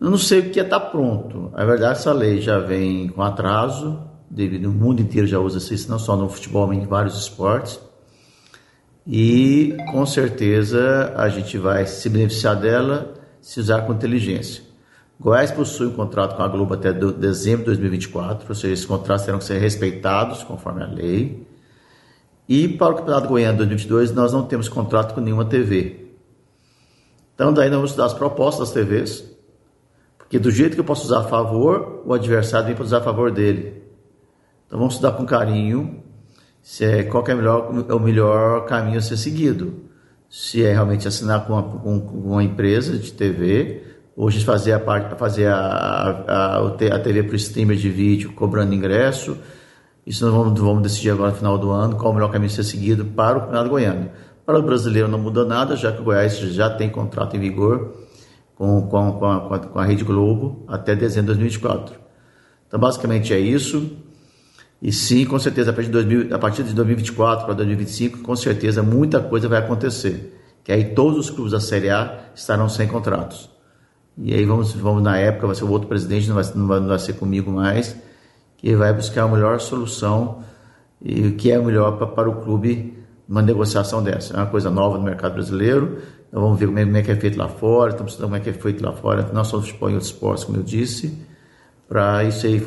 eu não sei o que é estar tá pronto. A verdade, essa lei já vem com atraso, devido o mundo inteiro já usa isso, não só no futebol, mas em vários esportes. E com certeza a gente vai se beneficiar dela se usar com inteligência. Goiás possui um contrato com a Globo até dezembro de 2024, ou seja, esses contratos terão que ser respeitados conforme a lei. E para o Campeonato Goiano 2022, nós não temos contrato com nenhuma TV. Então, daí nós vamos estudar as propostas das TVs, porque do jeito que eu posso usar a favor, o adversário vem para usar a favor dele. Então, vamos estudar com carinho se é, qual é, melhor, é o melhor caminho a ser seguido. Se é realmente assinar com uma, com, com uma empresa de TV, hoje fazer a, parte, fazer a, a, a TV para o streamer de vídeo cobrando ingresso, isso nós vamos, vamos decidir agora no final do ano qual o melhor caminho a ser seguido para o Campeonato Goiano. Para o brasileiro não muda nada, já que o Goiás já tem contrato em vigor com, com, com, a, com a Rede Globo até dezembro de 2024. Então, basicamente é isso. E sim, com certeza, a partir de, 2000, a partir de 2024 para 2025, com certeza muita coisa vai acontecer. Que aí todos os clubes da Série A estarão sem contratos. E aí vamos, vamos na época, vai ser o outro presidente, não vai, não vai, não vai ser comigo mais que vai buscar a melhor solução e o que é melhor para, para o clube numa negociação dessa. É uma coisa nova no mercado brasileiro, então vamos ver como é, como é que é feito lá fora, estamos estudando como é que é feito lá fora, não só futebol em outros esportes, como eu disse, para isso aí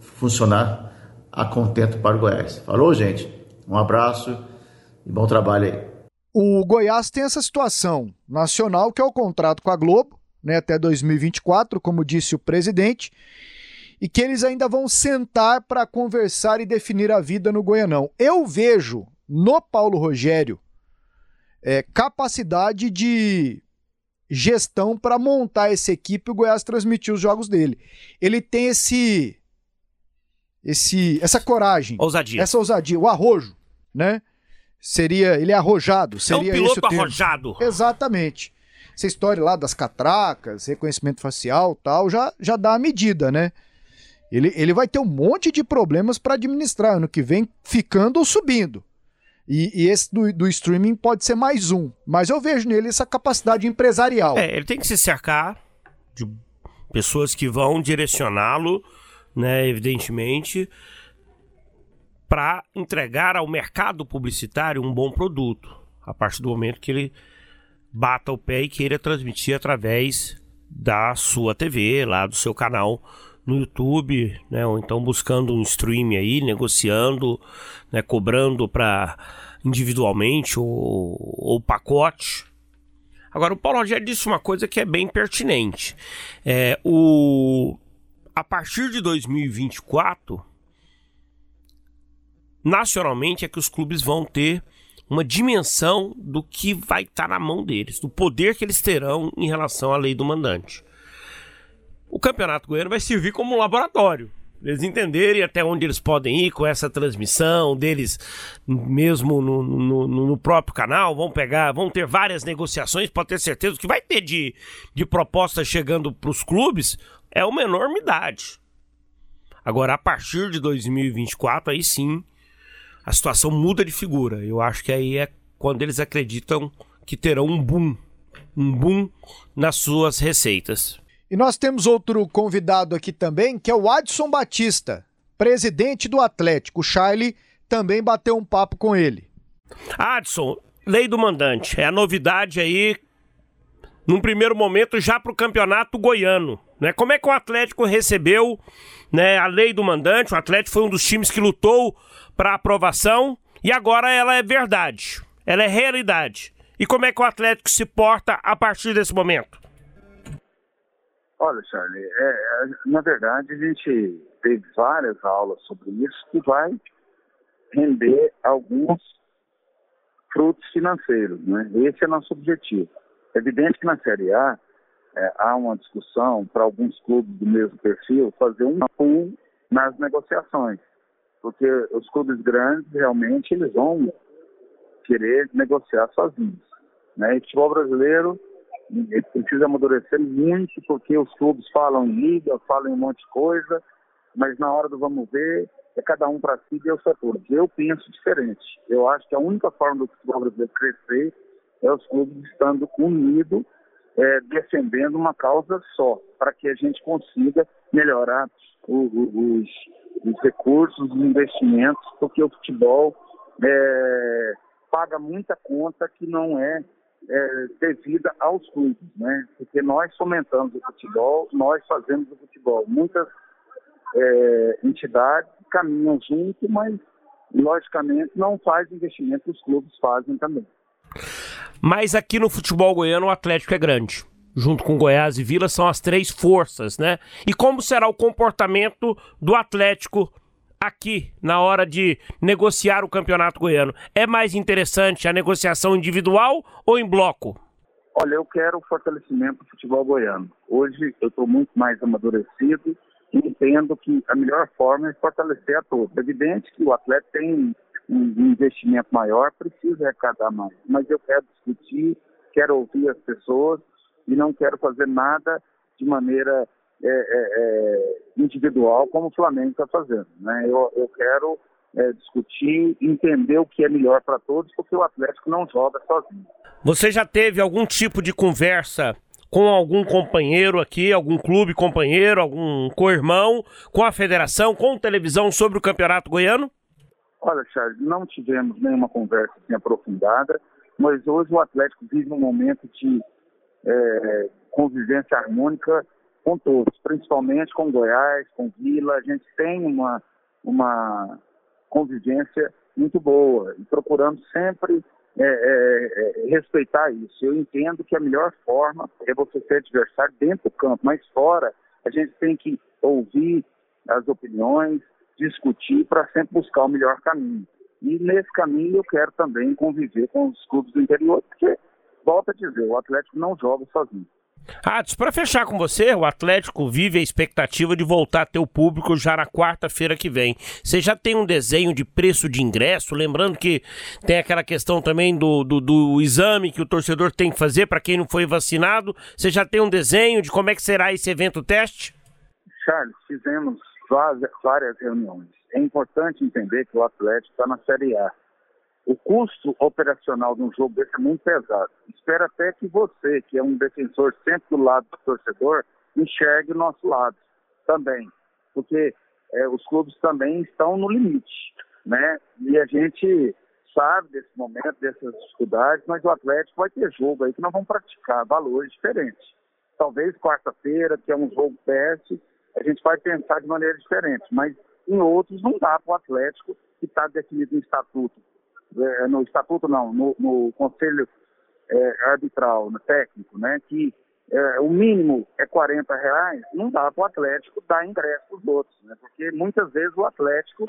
funcionar a contento para o Goiás. Falou, gente? Um abraço e bom trabalho aí. O Goiás tem essa situação nacional, que é o contrato com a Globo, né, até 2024, como disse o presidente, e que eles ainda vão sentar para conversar e definir a vida no Goianão. Eu vejo no Paulo Rogério é, capacidade de gestão para montar essa equipe o Goiás transmitir os jogos dele. Ele tem esse esse essa coragem, ousadia. essa ousadia, o arrojo, né? Seria ele é arrojado, seria é um piloto arrojado. Exatamente. Essa história lá das catracas, reconhecimento facial, tal, já já dá a medida, né? Ele, ele vai ter um monte de problemas para administrar ano que vem, ficando ou subindo. E, e esse do, do, streaming pode ser mais um. Mas eu vejo nele essa capacidade empresarial. É, ele tem que se cercar de pessoas que vão direcioná-lo, né, evidentemente, para entregar ao mercado publicitário um bom produto. A partir do momento que ele bata o pé e queira transmitir através da sua TV, lá do seu canal no YouTube, né, ou então buscando um stream aí, negociando, né, cobrando para individualmente ou, ou pacote. Agora o Paulo Rogério disse uma coisa que é bem pertinente. É, o a partir de 2024 nacionalmente é que os clubes vão ter uma dimensão do que vai estar na mão deles, do poder que eles terão em relação à lei do mandante o Campeonato Goiano vai servir como um laboratório. Eles entenderem até onde eles podem ir com essa transmissão deles, mesmo no, no, no próprio canal. Vão pegar, vão ter várias negociações, pode ter certeza que vai ter de, de propostas chegando para os clubes. É uma enormidade. Agora, a partir de 2024, aí sim, a situação muda de figura. Eu acho que aí é quando eles acreditam que terão um boom um boom nas suas receitas. E nós temos outro convidado aqui também, que é o Adson Batista, presidente do Atlético. O Charlie também bateu um papo com ele. Adson, lei do mandante, é a novidade aí, num primeiro momento, já para o campeonato goiano. Né? Como é que o Atlético recebeu né, a lei do mandante? O Atlético foi um dos times que lutou para aprovação e agora ela é verdade, ela é realidade. E como é que o Atlético se porta a partir desse momento? Olha, Charlie, é, é, na verdade a gente teve várias aulas sobre isso que vai render alguns frutos financeiros, né? Esse é nosso objetivo. É evidente que na Série A é, há uma discussão para alguns clubes do mesmo perfil fazer um pool nas negociações, porque os clubes grandes realmente eles vão querer negociar sozinhos, né? E futebol brasileiro precisa amadurecer muito, porque os clubes falam em liga, falam em um monte de coisa, mas na hora do vamos ver, é cada um para si e Deus para todos. Eu penso diferente. Eu acho que a única forma do futebol brasileiro crescer é os clubes estando unidos, é, defendendo uma causa só, para que a gente consiga melhorar o, o, os, os, recursos, os investimentos, porque o futebol é, paga muita conta que não é, é devida aos clubes, né? Porque nós fomentamos o futebol, nós fazemos o futebol. Muitas é, entidades caminham junto, mas logicamente não faz investimento, os clubes fazem também. Mas aqui no futebol goiano o Atlético é grande. Junto com Goiás e Vila são as três forças, né? E como será o comportamento do Atlético aqui na hora de negociar o campeonato goiano? É mais interessante a negociação individual ou em bloco? Olha, eu quero o fortalecimento do futebol goiano. Hoje eu estou muito mais amadurecido e entendo que a melhor forma é fortalecer a todos. É evidente que o atleta tem um investimento maior, precisa arrecadar mais. Mas eu quero discutir, quero ouvir as pessoas e não quero fazer nada de maneira é, é, é individual como o Flamengo está fazendo. Né? Eu, eu quero é, discutir, entender o que é melhor para todos, porque o Atlético não joga sozinho. Você já teve algum tipo de conversa com algum companheiro aqui, algum clube companheiro, algum co-irmão, com a federação, com televisão sobre o campeonato goiano? Olha, Charles, não tivemos nenhuma conversa assim, aprofundada, mas hoje o Atlético vive um momento de é, convivência harmônica com todos, principalmente com Goiás, com Vila. A gente tem uma, uma convivência muito boa e procuramos sempre é, é, é, respeitar isso. Eu entendo que a melhor forma é você ser adversário dentro do campo, mas fora a gente tem que ouvir as opiniões, discutir para sempre buscar o melhor caminho. E nesse caminho eu quero também conviver com os clubes do interior, porque, volta a dizer, o Atlético não joga sozinho. Atos, para fechar com você, o Atlético vive a expectativa de voltar a ter o público já na quarta-feira que vem. Você já tem um desenho de preço de ingresso? Lembrando que tem aquela questão também do, do, do exame que o torcedor tem que fazer para quem não foi vacinado. Você já tem um desenho de como é que será esse evento teste? Charles, fizemos várias reuniões. É importante entender que o Atlético está na Série A. O custo operacional de um jogo desse é muito pesado. Espero até que você, que é um defensor sempre do lado do torcedor, enxergue o nosso lado também. Porque é, os clubes também estão no limite, né? E a gente sabe desse momento, dessas dificuldades, mas o Atlético vai ter jogo aí que nós vamos praticar valores diferentes. Talvez quarta-feira, que é um jogo teste, a gente vai pensar de maneira diferente, mas em outros não dá para o Atlético, que está definido no estatuto, é, no estatuto não, no, no conselho é, arbitral, no técnico, né, que é, o mínimo é 40 reais, não dá para o Atlético dar ingresso para os outros, né, porque muitas vezes o Atlético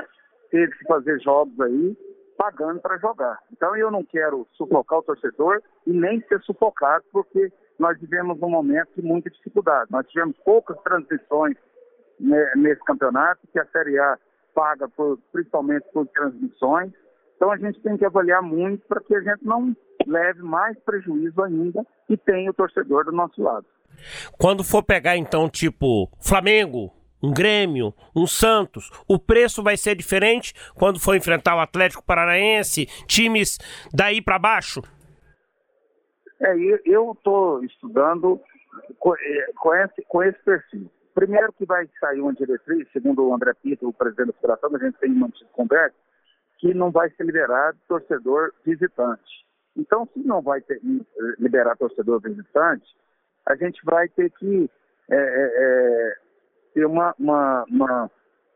teve que fazer jogos aí pagando para jogar. Então eu não quero sufocar o torcedor e nem ser sufocado, porque nós vivemos um momento de muita dificuldade. Nós tivemos poucas transições nesse campeonato, que a Série A paga por, principalmente por transmissões. Então a gente tem que avaliar muito para que a gente não leve mais prejuízo ainda e tenha o torcedor do nosso lado. Quando for pegar então tipo Flamengo, um Grêmio, um Santos, o preço vai ser diferente quando for enfrentar o Atlético Paranaense, times daí para baixo? É, eu estou estudando é, com, esse, com esse perfil. Primeiro que vai sair uma diretriz, segundo o André Pito, o presidente da federação, a gente tem mantido conversa, que não vai ser liberado torcedor visitante. Então, se não vai ter, liberar torcedor visitante, a gente vai ter que é, é, ter uma, uma, uma,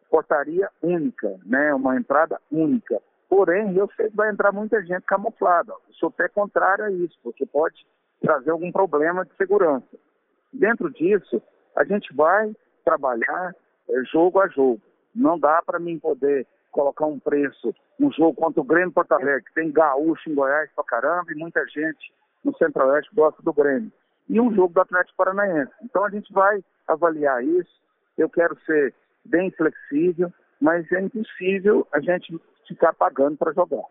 portaria única, né? uma entrada única. Porém, eu sei que vai entrar muita gente camuflada. Sou até contrário a isso, porque pode trazer algum problema de segurança. Dentro disso, a gente vai trabalhar é, jogo a jogo. Não dá para mim poder colocar um preço um jogo contra o Grêmio Porto Alegre, que tem gaúcho em Goiás pra caramba e muita gente no Centro-Oeste gosta do Grêmio. E um jogo do Atlético Paranaense. Então a gente vai avaliar isso. Eu quero ser bem flexível, mas é impossível a gente ficar pagando para jogar.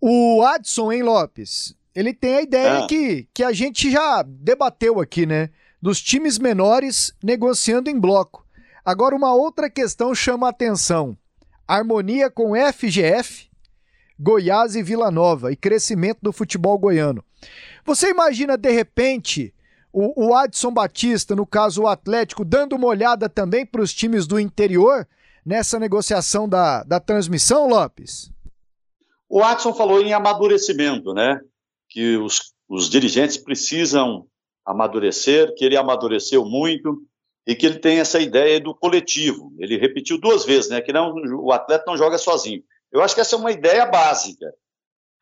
O Adson, hein, Lopes? Ele tem a ideia ah. que, que a gente já debateu aqui, né? Dos times menores negociando em bloco. Agora, uma outra questão chama a atenção: harmonia com FGF, Goiás e Vila Nova e crescimento do futebol goiano. Você imagina, de repente, o, o Adson Batista, no caso o Atlético, dando uma olhada também para os times do interior nessa negociação da, da transmissão, Lopes? O Adson falou em amadurecimento, né? Que os, os dirigentes precisam amadurecer, que ele amadureceu muito e que ele tem essa ideia do coletivo. Ele repetiu duas vezes, né? Que não, o atleta não joga sozinho. Eu acho que essa é uma ideia básica.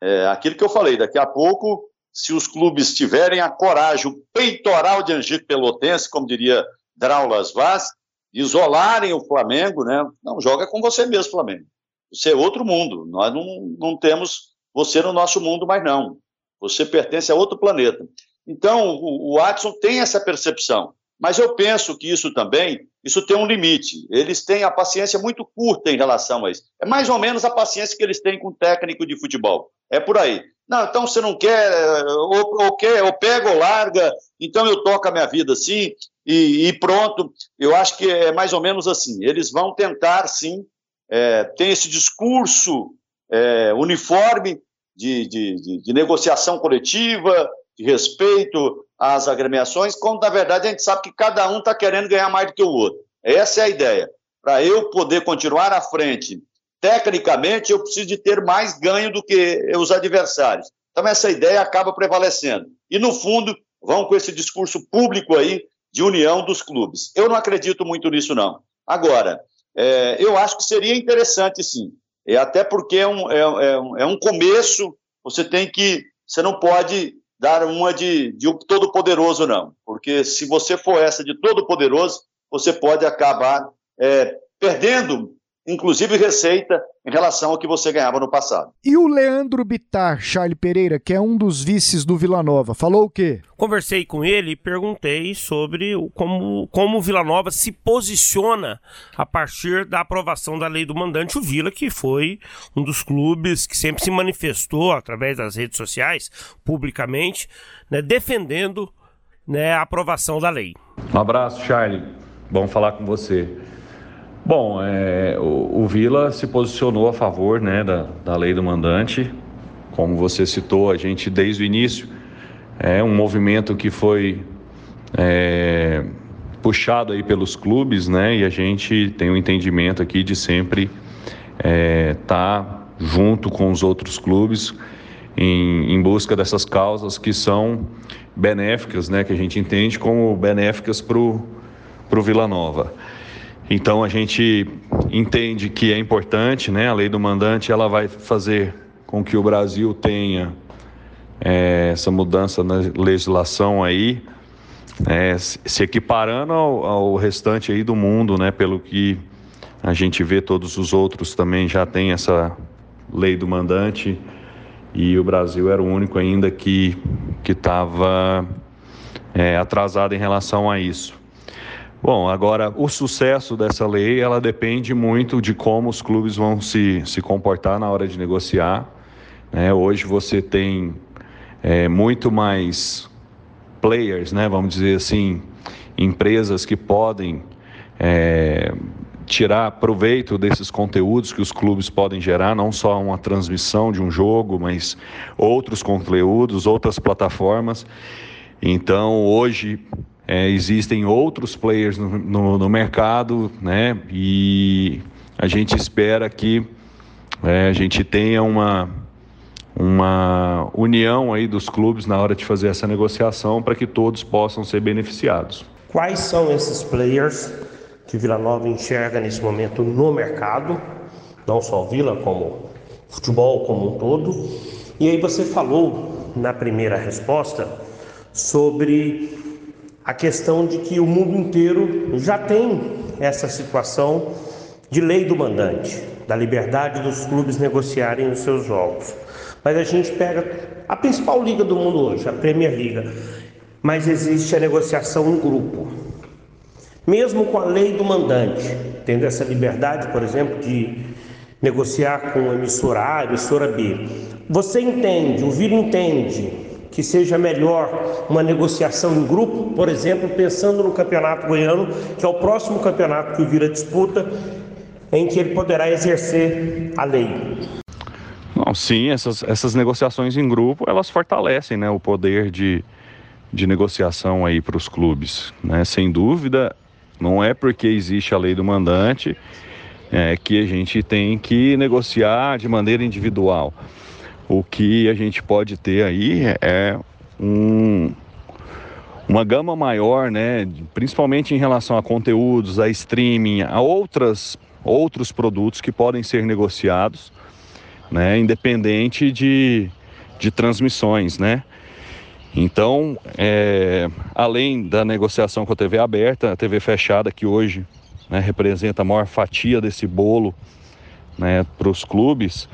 É, aquilo que eu falei, daqui a pouco, se os clubes tiverem a coragem, o peitoral de Angico Pelotense, como diria Draulas Vaz, isolarem o Flamengo, né? Não, joga com você mesmo, Flamengo. Você é outro mundo. Nós não, não temos você no nosso mundo mais não. Você pertence a outro planeta. Então, o, o Watson tem essa percepção. Mas eu penso que isso também, isso tem um limite. Eles têm a paciência muito curta em relação a isso. É mais ou menos a paciência que eles têm com o técnico de futebol. É por aí. Não, então você não quer, ou, ou quer, ou pega ou larga, então eu toco a minha vida assim, e, e pronto. Eu acho que é mais ou menos assim. Eles vão tentar, sim, é, tem esse discurso é, uniforme de, de, de, de negociação coletiva, de respeito às agremiações, quando na verdade a gente sabe que cada um está querendo ganhar mais do que o outro. Essa é a ideia. Para eu poder continuar à frente, tecnicamente, eu preciso de ter mais ganho do que os adversários. Então, essa ideia acaba prevalecendo. E, no fundo, vão com esse discurso público aí de união dos clubes. Eu não acredito muito nisso, não. Agora, é, eu acho que seria interessante, sim. É, até porque é um, é, é, é um começo, você tem que. Você não pode dar uma de, de todo-poderoso, não. Porque se você for essa de todo-poderoso, você pode acabar é, perdendo, inclusive, receita em relação ao que você ganhava no passado. E o Leandro Bitar, Charlie Pereira, que é um dos vices do Vila Nova, falou o quê? Conversei com ele e perguntei sobre como, como o Vila Nova se posiciona a partir da aprovação da lei do mandante, o Vila, que foi um dos clubes que sempre se manifestou através das redes sociais, publicamente, né, defendendo né, a aprovação da lei. Um abraço, Charlie. Bom falar com você. Bom, é, o, o, Vila se posicionou a favor né, da, da lei do mandante. Como você citou, a gente desde o início é um movimento que foi é, puxado aí pelos clubes, né? E a gente tem o um entendimento aqui de sempre estar é, tá junto com os outros clubes em, em busca dessas causas que são benéficas, né? Que a gente entende como benéficas para o Vila Nova. Então a gente entende que é importante, né? A lei do mandante ela vai fazer com que o Brasil tenha é, essa mudança na legislação aí, é, se equiparando ao, ao, restante aí do mundo, né? Pelo que a gente vê, todos os outros também já têm essa lei do mandante e o Brasil era o único ainda que que estava é, atrasado em relação a isso. Bom, agora o sucesso dessa lei ela depende muito de como os clubes vão se, se comportar na hora de negociar. Né? Hoje você tem é, muito mais players, né? vamos dizer assim, empresas que podem é, tirar proveito desses conteúdos que os clubes podem gerar, não só uma transmissão de um jogo, mas outros conteúdos, outras plataformas. Então, hoje, é, existem outros players no, no, no, mercado, né? E a gente espera que é, a gente tenha uma, uma união aí dos clubes na hora de fazer essa negociação para que todos possam ser beneficiados. Quais são esses players que Vila Nova enxerga nesse momento no mercado? Não só Vila, como futebol como um todo. E aí você falou na primeira resposta sobre a questão de que o mundo inteiro já tem essa situação de lei do mandante, da liberdade dos clubes negociarem os seus jogos. Mas a gente pega a principal liga do mundo hoje, a Premier Liga, mas existe a negociação em grupo. Mesmo com a lei do mandante, tendo essa liberdade, por exemplo, de negociar com emissora A, a emissora B, você entende, o Vila entende que seja melhor uma negociação em grupo, por exemplo, pensando no Campeonato Goiano, que é o próximo campeonato que o disputa, em que ele poderá exercer a lei. Não, sim, essas, essas negociações em grupo, elas fortalecem né, o poder de, de negociação aí para os clubes. Né? Sem dúvida, não é porque existe a lei do mandante é, que a gente tem que negociar de maneira individual. O que a gente pode ter aí é um, uma gama maior, né, principalmente em relação a conteúdos, a streaming, a outras, outros produtos que podem ser negociados, né, independente de, de transmissões, né. Então, é, além da negociação com a TV aberta, a TV fechada, que hoje né, representa a maior fatia desse bolo né, para os clubes,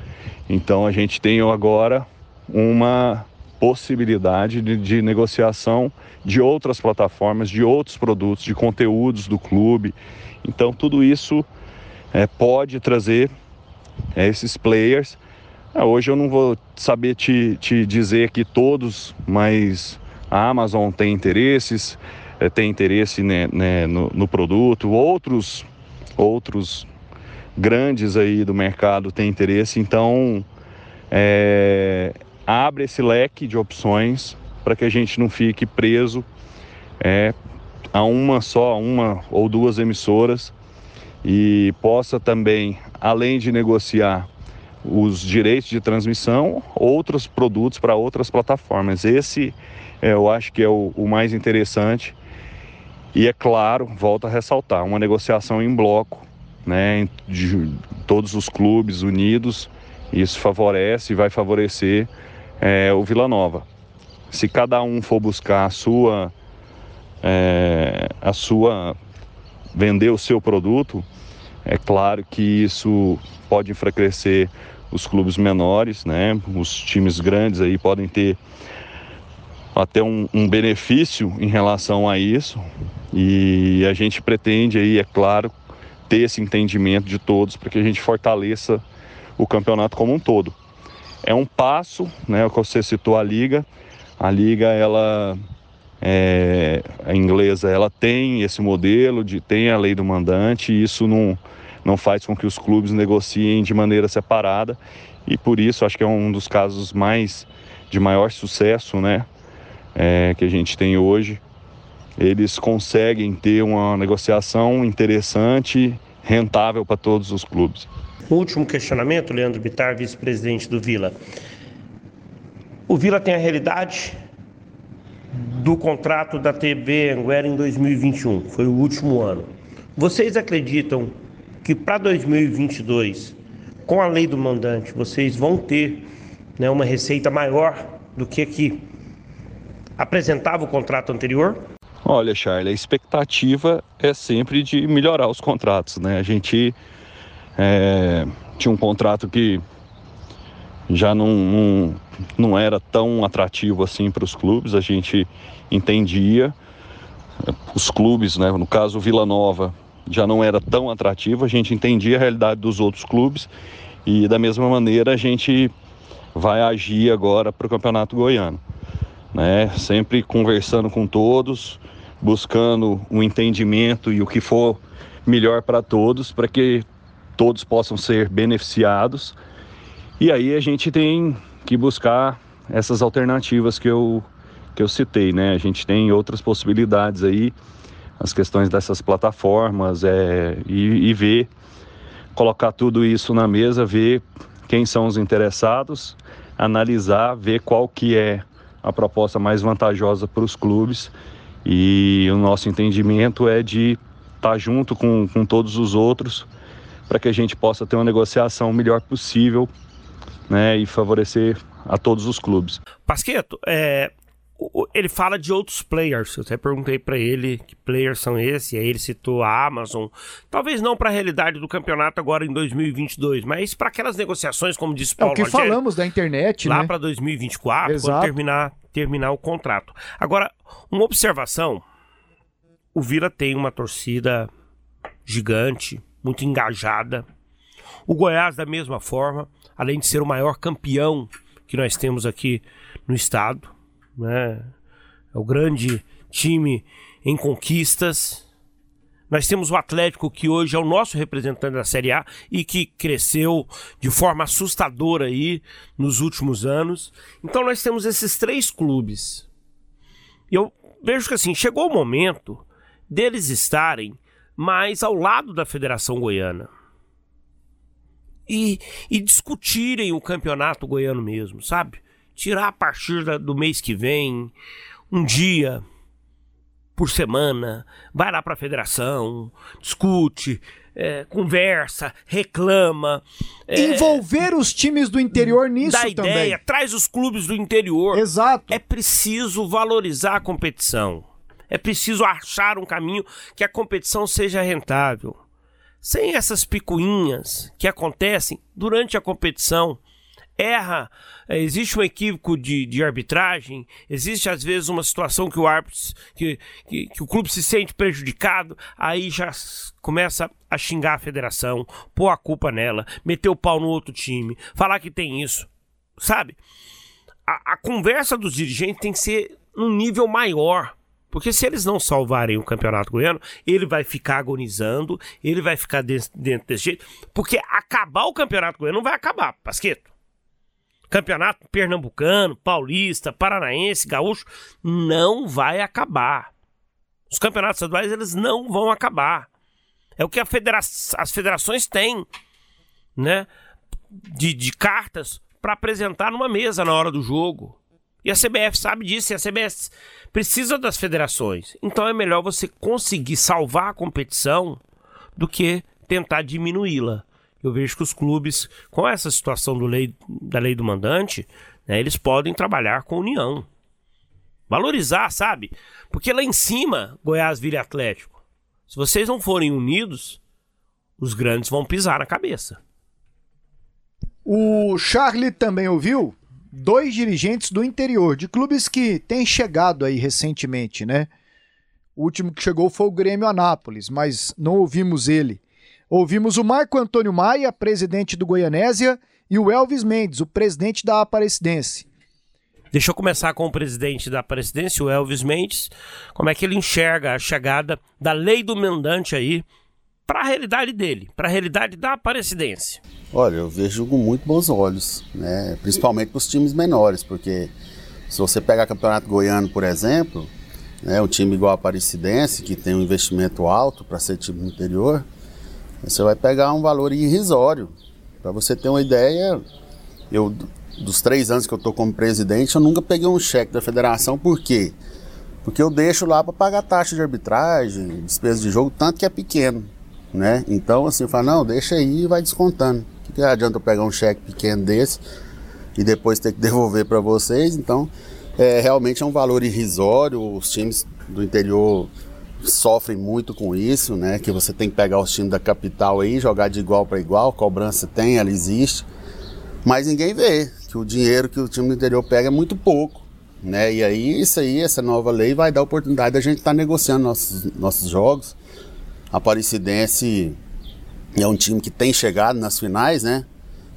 então a gente tem agora uma possibilidade de, de, negociação de outras plataformas, de outros produtos, de conteúdos do clube. Então tudo isso é, pode trazer é, esses players. É, hoje eu não vou saber te, te dizer que todos, mas a Amazon tem interesses, é, tem interesse né, né, no, no produto, outros, outros grandes aí do mercado têm interesse, então é, abre esse leque de opções para que a gente não fique preso é, a uma só, uma ou duas emissoras e possa também, além de negociar os direitos de transmissão, outros produtos para outras plataformas. Esse é, eu acho que é o, o mais interessante. E é claro, volto a ressaltar, uma negociação em bloco né, de todos os clubes unidos. Isso favorece e vai favorecer é, o Vila Nova. Se cada um for buscar a sua, é, a sua, vender o seu produto, é claro que isso pode enfraquecer os clubes menores, né? Os times grandes aí podem ter até um, um benefício em relação a isso. E a gente pretende aí, é claro, ter esse entendimento de todos para que a gente fortaleça o campeonato como um todo. É um passo, né, o que você citou a liga. A liga ela é, a inglesa ela tem esse modelo de tem a lei do mandante e isso não não faz com que os clubes negociem de maneira separada e por isso acho que é um dos casos mais de maior sucesso, né, é, que a gente tem hoje eles conseguem ter uma negociação interessante, rentável para todos os clubes. último questionamento, Leandro Bitar, vice-presidente do Vila. O Vila tem a realidade do contrato da TV Anguera em 2021, foi o último ano. Vocês acreditam que para 2022, com a lei do mandante, vocês vão ter né, uma receita maior do que que apresentava o contrato anterior? Olha, Charlie, a expectativa é sempre de melhorar os contratos, né? A gente é, tinha um contrato que já não, não, não era tão atrativo assim para os clubes, a gente entendia. Os clubes, né, no caso Vila Nova, já não era tão atrativo, a gente entendia a realidade dos outros clubes e da mesma maneira a gente vai agir agora para o Campeonato Goiano. Né? Sempre conversando com todos, buscando o um entendimento e o que for melhor para todos, para que todos possam ser beneficiados. E aí a gente tem que buscar essas alternativas que eu, que eu citei, né? A gente tem outras possibilidades aí, as questões dessas plataformas, é, e, e ver, colocar tudo isso na mesa, ver quem são os interessados, analisar, ver qual que é a proposta mais vantajosa para os clubes e o nosso entendimento é de estar tá junto com, com todos os outros para que a gente possa ter uma negociação melhor possível né, e favorecer a todos os clubes. Pasqueto, é, ele fala de outros players. Eu até perguntei para ele que players são esses, e aí ele citou a Amazon. Talvez não para a realidade do campeonato agora em 2022, mas para aquelas negociações, como disse Paulo. É o que Rogério, falamos da internet, lá né? para 2024, Exato. quando terminar terminar o contrato. Agora, uma observação: o Vila tem uma torcida gigante, muito engajada. O Goiás, da mesma forma, além de ser o maior campeão que nós temos aqui no estado, né? É o grande time em conquistas. Nós temos o Atlético, que hoje é o nosso representante da Série A e que cresceu de forma assustadora aí nos últimos anos. Então nós temos esses três clubes. E eu vejo que assim, chegou o momento deles estarem mais ao lado da Federação Goiana. E, e discutirem o campeonato goiano mesmo, sabe? Tirar a partir da, do mês que vem, um dia, por semana, vai lá para a federação, discute, é, conversa, reclama. É, Envolver os times do interior nisso dá também. ideia, traz os clubes do interior. Exato. É preciso valorizar a competição. É preciso achar um caminho que a competição seja rentável. Sem essas picuinhas que acontecem durante a competição, erra, é, existe um equívoco de, de arbitragem, existe às vezes uma situação que o árbitro, que, que, que, o clube se sente prejudicado, aí já começa a xingar a federação, pôr a culpa nela, meter o pau no outro time, falar que tem isso, sabe? A, a conversa dos dirigentes tem que ser num nível maior. Porque se eles não salvarem o campeonato goiano, ele vai ficar agonizando, ele vai ficar dentro, dentro desse jeito. Porque acabar o campeonato goiano não vai acabar, Pasqueto campeonato pernambucano, paulista, paranaense, gaúcho, não vai acabar. Os campeonatos estaduais eles não vão acabar. É o que federa as federações têm, né? De, de cartas para apresentar numa mesa na hora do jogo. E a CBF sabe disso, e a CBF precisa das federações. Então é melhor você conseguir salvar a competição do que tentar diminuí-la eu vejo que os clubes, com essa situação do lei, da lei do mandante, né, eles podem trabalhar com união. Valorizar, sabe? Porque lá em cima, Goiás vira Atlético. Se vocês não forem unidos, os grandes vão pisar na cabeça. O Charlie também ouviu dois dirigentes do interior, de clubes que têm chegado aí recentemente, né? O último que chegou foi o Grêmio Anápolis, mas não ouvimos ele. Ouvimos o Marco Antônio Maia, presidente do Goianésia, e o Elvis Mendes, o presidente da Aparecidense. Deixa eu começar com o presidente da Aparecidense, o Elvis Mendes. Como é que ele enxerga a chegada da lei do mandante aí para a realidade dele, para a realidade da Aparecidense? Olha, eu vejo com muito bons olhos, né? principalmente para os times menores, porque se você pegar o Campeonato Goiano, por exemplo, né, um time igual a Aparecidense, que tem um investimento alto para ser time do interior, você vai pegar um valor irrisório. Para você ter uma ideia, eu dos três anos que eu estou como presidente, eu nunca peguei um cheque da federação, por quê? Porque eu deixo lá para pagar taxa de arbitragem, despesa de jogo, tanto que é pequeno, né? Então, assim, eu falo, não, deixa aí e vai descontando. O que, adianta eu pegar um cheque pequeno desse e depois ter que devolver para vocês? Então, é, realmente é um valor irrisório, os times do interior sofrem muito com isso, né? Que você tem que pegar os times da capital aí, jogar de igual para igual, cobrança tem, ela existe, mas ninguém vê que o dinheiro que o time do interior pega é muito pouco, né? E aí isso aí, essa nova lei vai dar oportunidade da gente estar tá negociando nossos, nossos jogos. A Aparecidense é um time que tem chegado nas finais, né?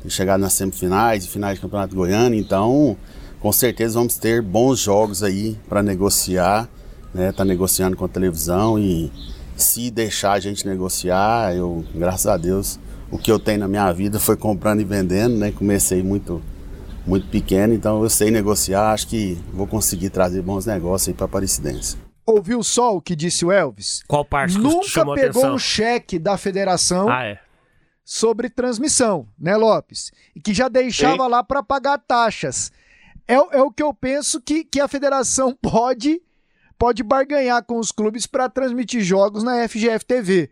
Tem chegado nas semifinais e finais do Campeonato Goiano, então com certeza vamos ter bons jogos aí para negociar né? Tá negociando com a televisão e se deixar a gente negociar, eu, graças a Deus, o que eu tenho na minha vida foi comprando e vendendo, né? Comecei muito muito pequeno, então eu sei negociar, acho que vou conseguir trazer bons negócios aí para Aparecidense. Ouviu só o que disse o Elvis? Qual parte Nunca pegou um cheque da federação ah, é. sobre transmissão, né, Lopes? E que já deixava Sim. lá para pagar taxas. É, é o que eu penso que, que a federação pode pode barganhar com os clubes para transmitir jogos na FGF TV,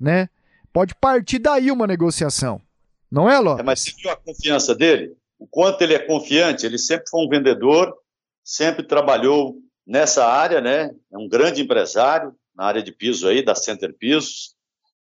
né? Pode partir daí uma negociação. Não é, Lopes? É, mas você viu a confiança dele? O quanto ele é confiante? Ele sempre foi um vendedor, sempre trabalhou nessa área, né? É um grande empresário na área de piso aí, da Center Pisos.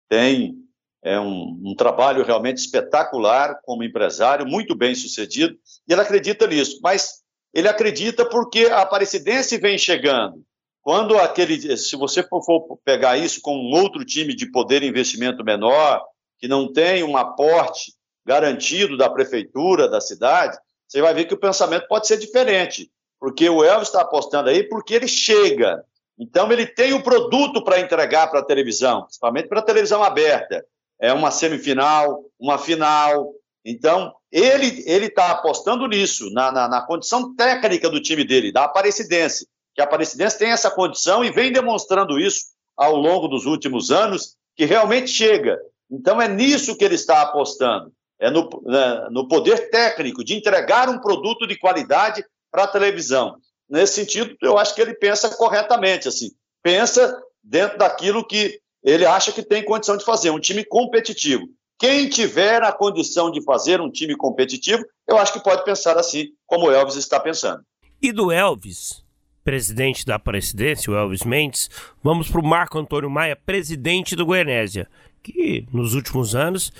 Tem é um, um, trabalho realmente espetacular como empresário, muito bem sucedido, e ele acredita nisso. Mas ele acredita porque a Aparecidense vem chegando. Quando aquele, se você for, pegar isso com um outro time de poder investimento menor, que não tem um aporte garantido da prefeitura, da cidade, você vai ver que o pensamento pode ser diferente. Porque o Elvis está apostando aí porque ele chega. Então, ele tem o produto para entregar para a televisão, principalmente para a televisão aberta. É uma semifinal, uma final. Então, ele está apostando nisso, na, na, na, condição técnica do time dele, da Aparecidense. Que a Aparecidense tem essa condição e vem demonstrando isso ao longo dos últimos anos, que realmente chega. Então, é nisso que ele está apostando. É no, né, no poder técnico de entregar um produto de qualidade para a televisão nesse sentido, eu acho que ele pensa corretamente, assim, pensa dentro daquilo que ele acha que tem condição de fazer, um time competitivo. Quem tiver a condição de fazer um time competitivo, eu acho que pode pensar assim, como o Elvis está pensando. E do Elvis, presidente da Presidência, o Elvis Mendes, vamos para o Marco Antônio Maia, presidente do Goianésia, que nos últimos anos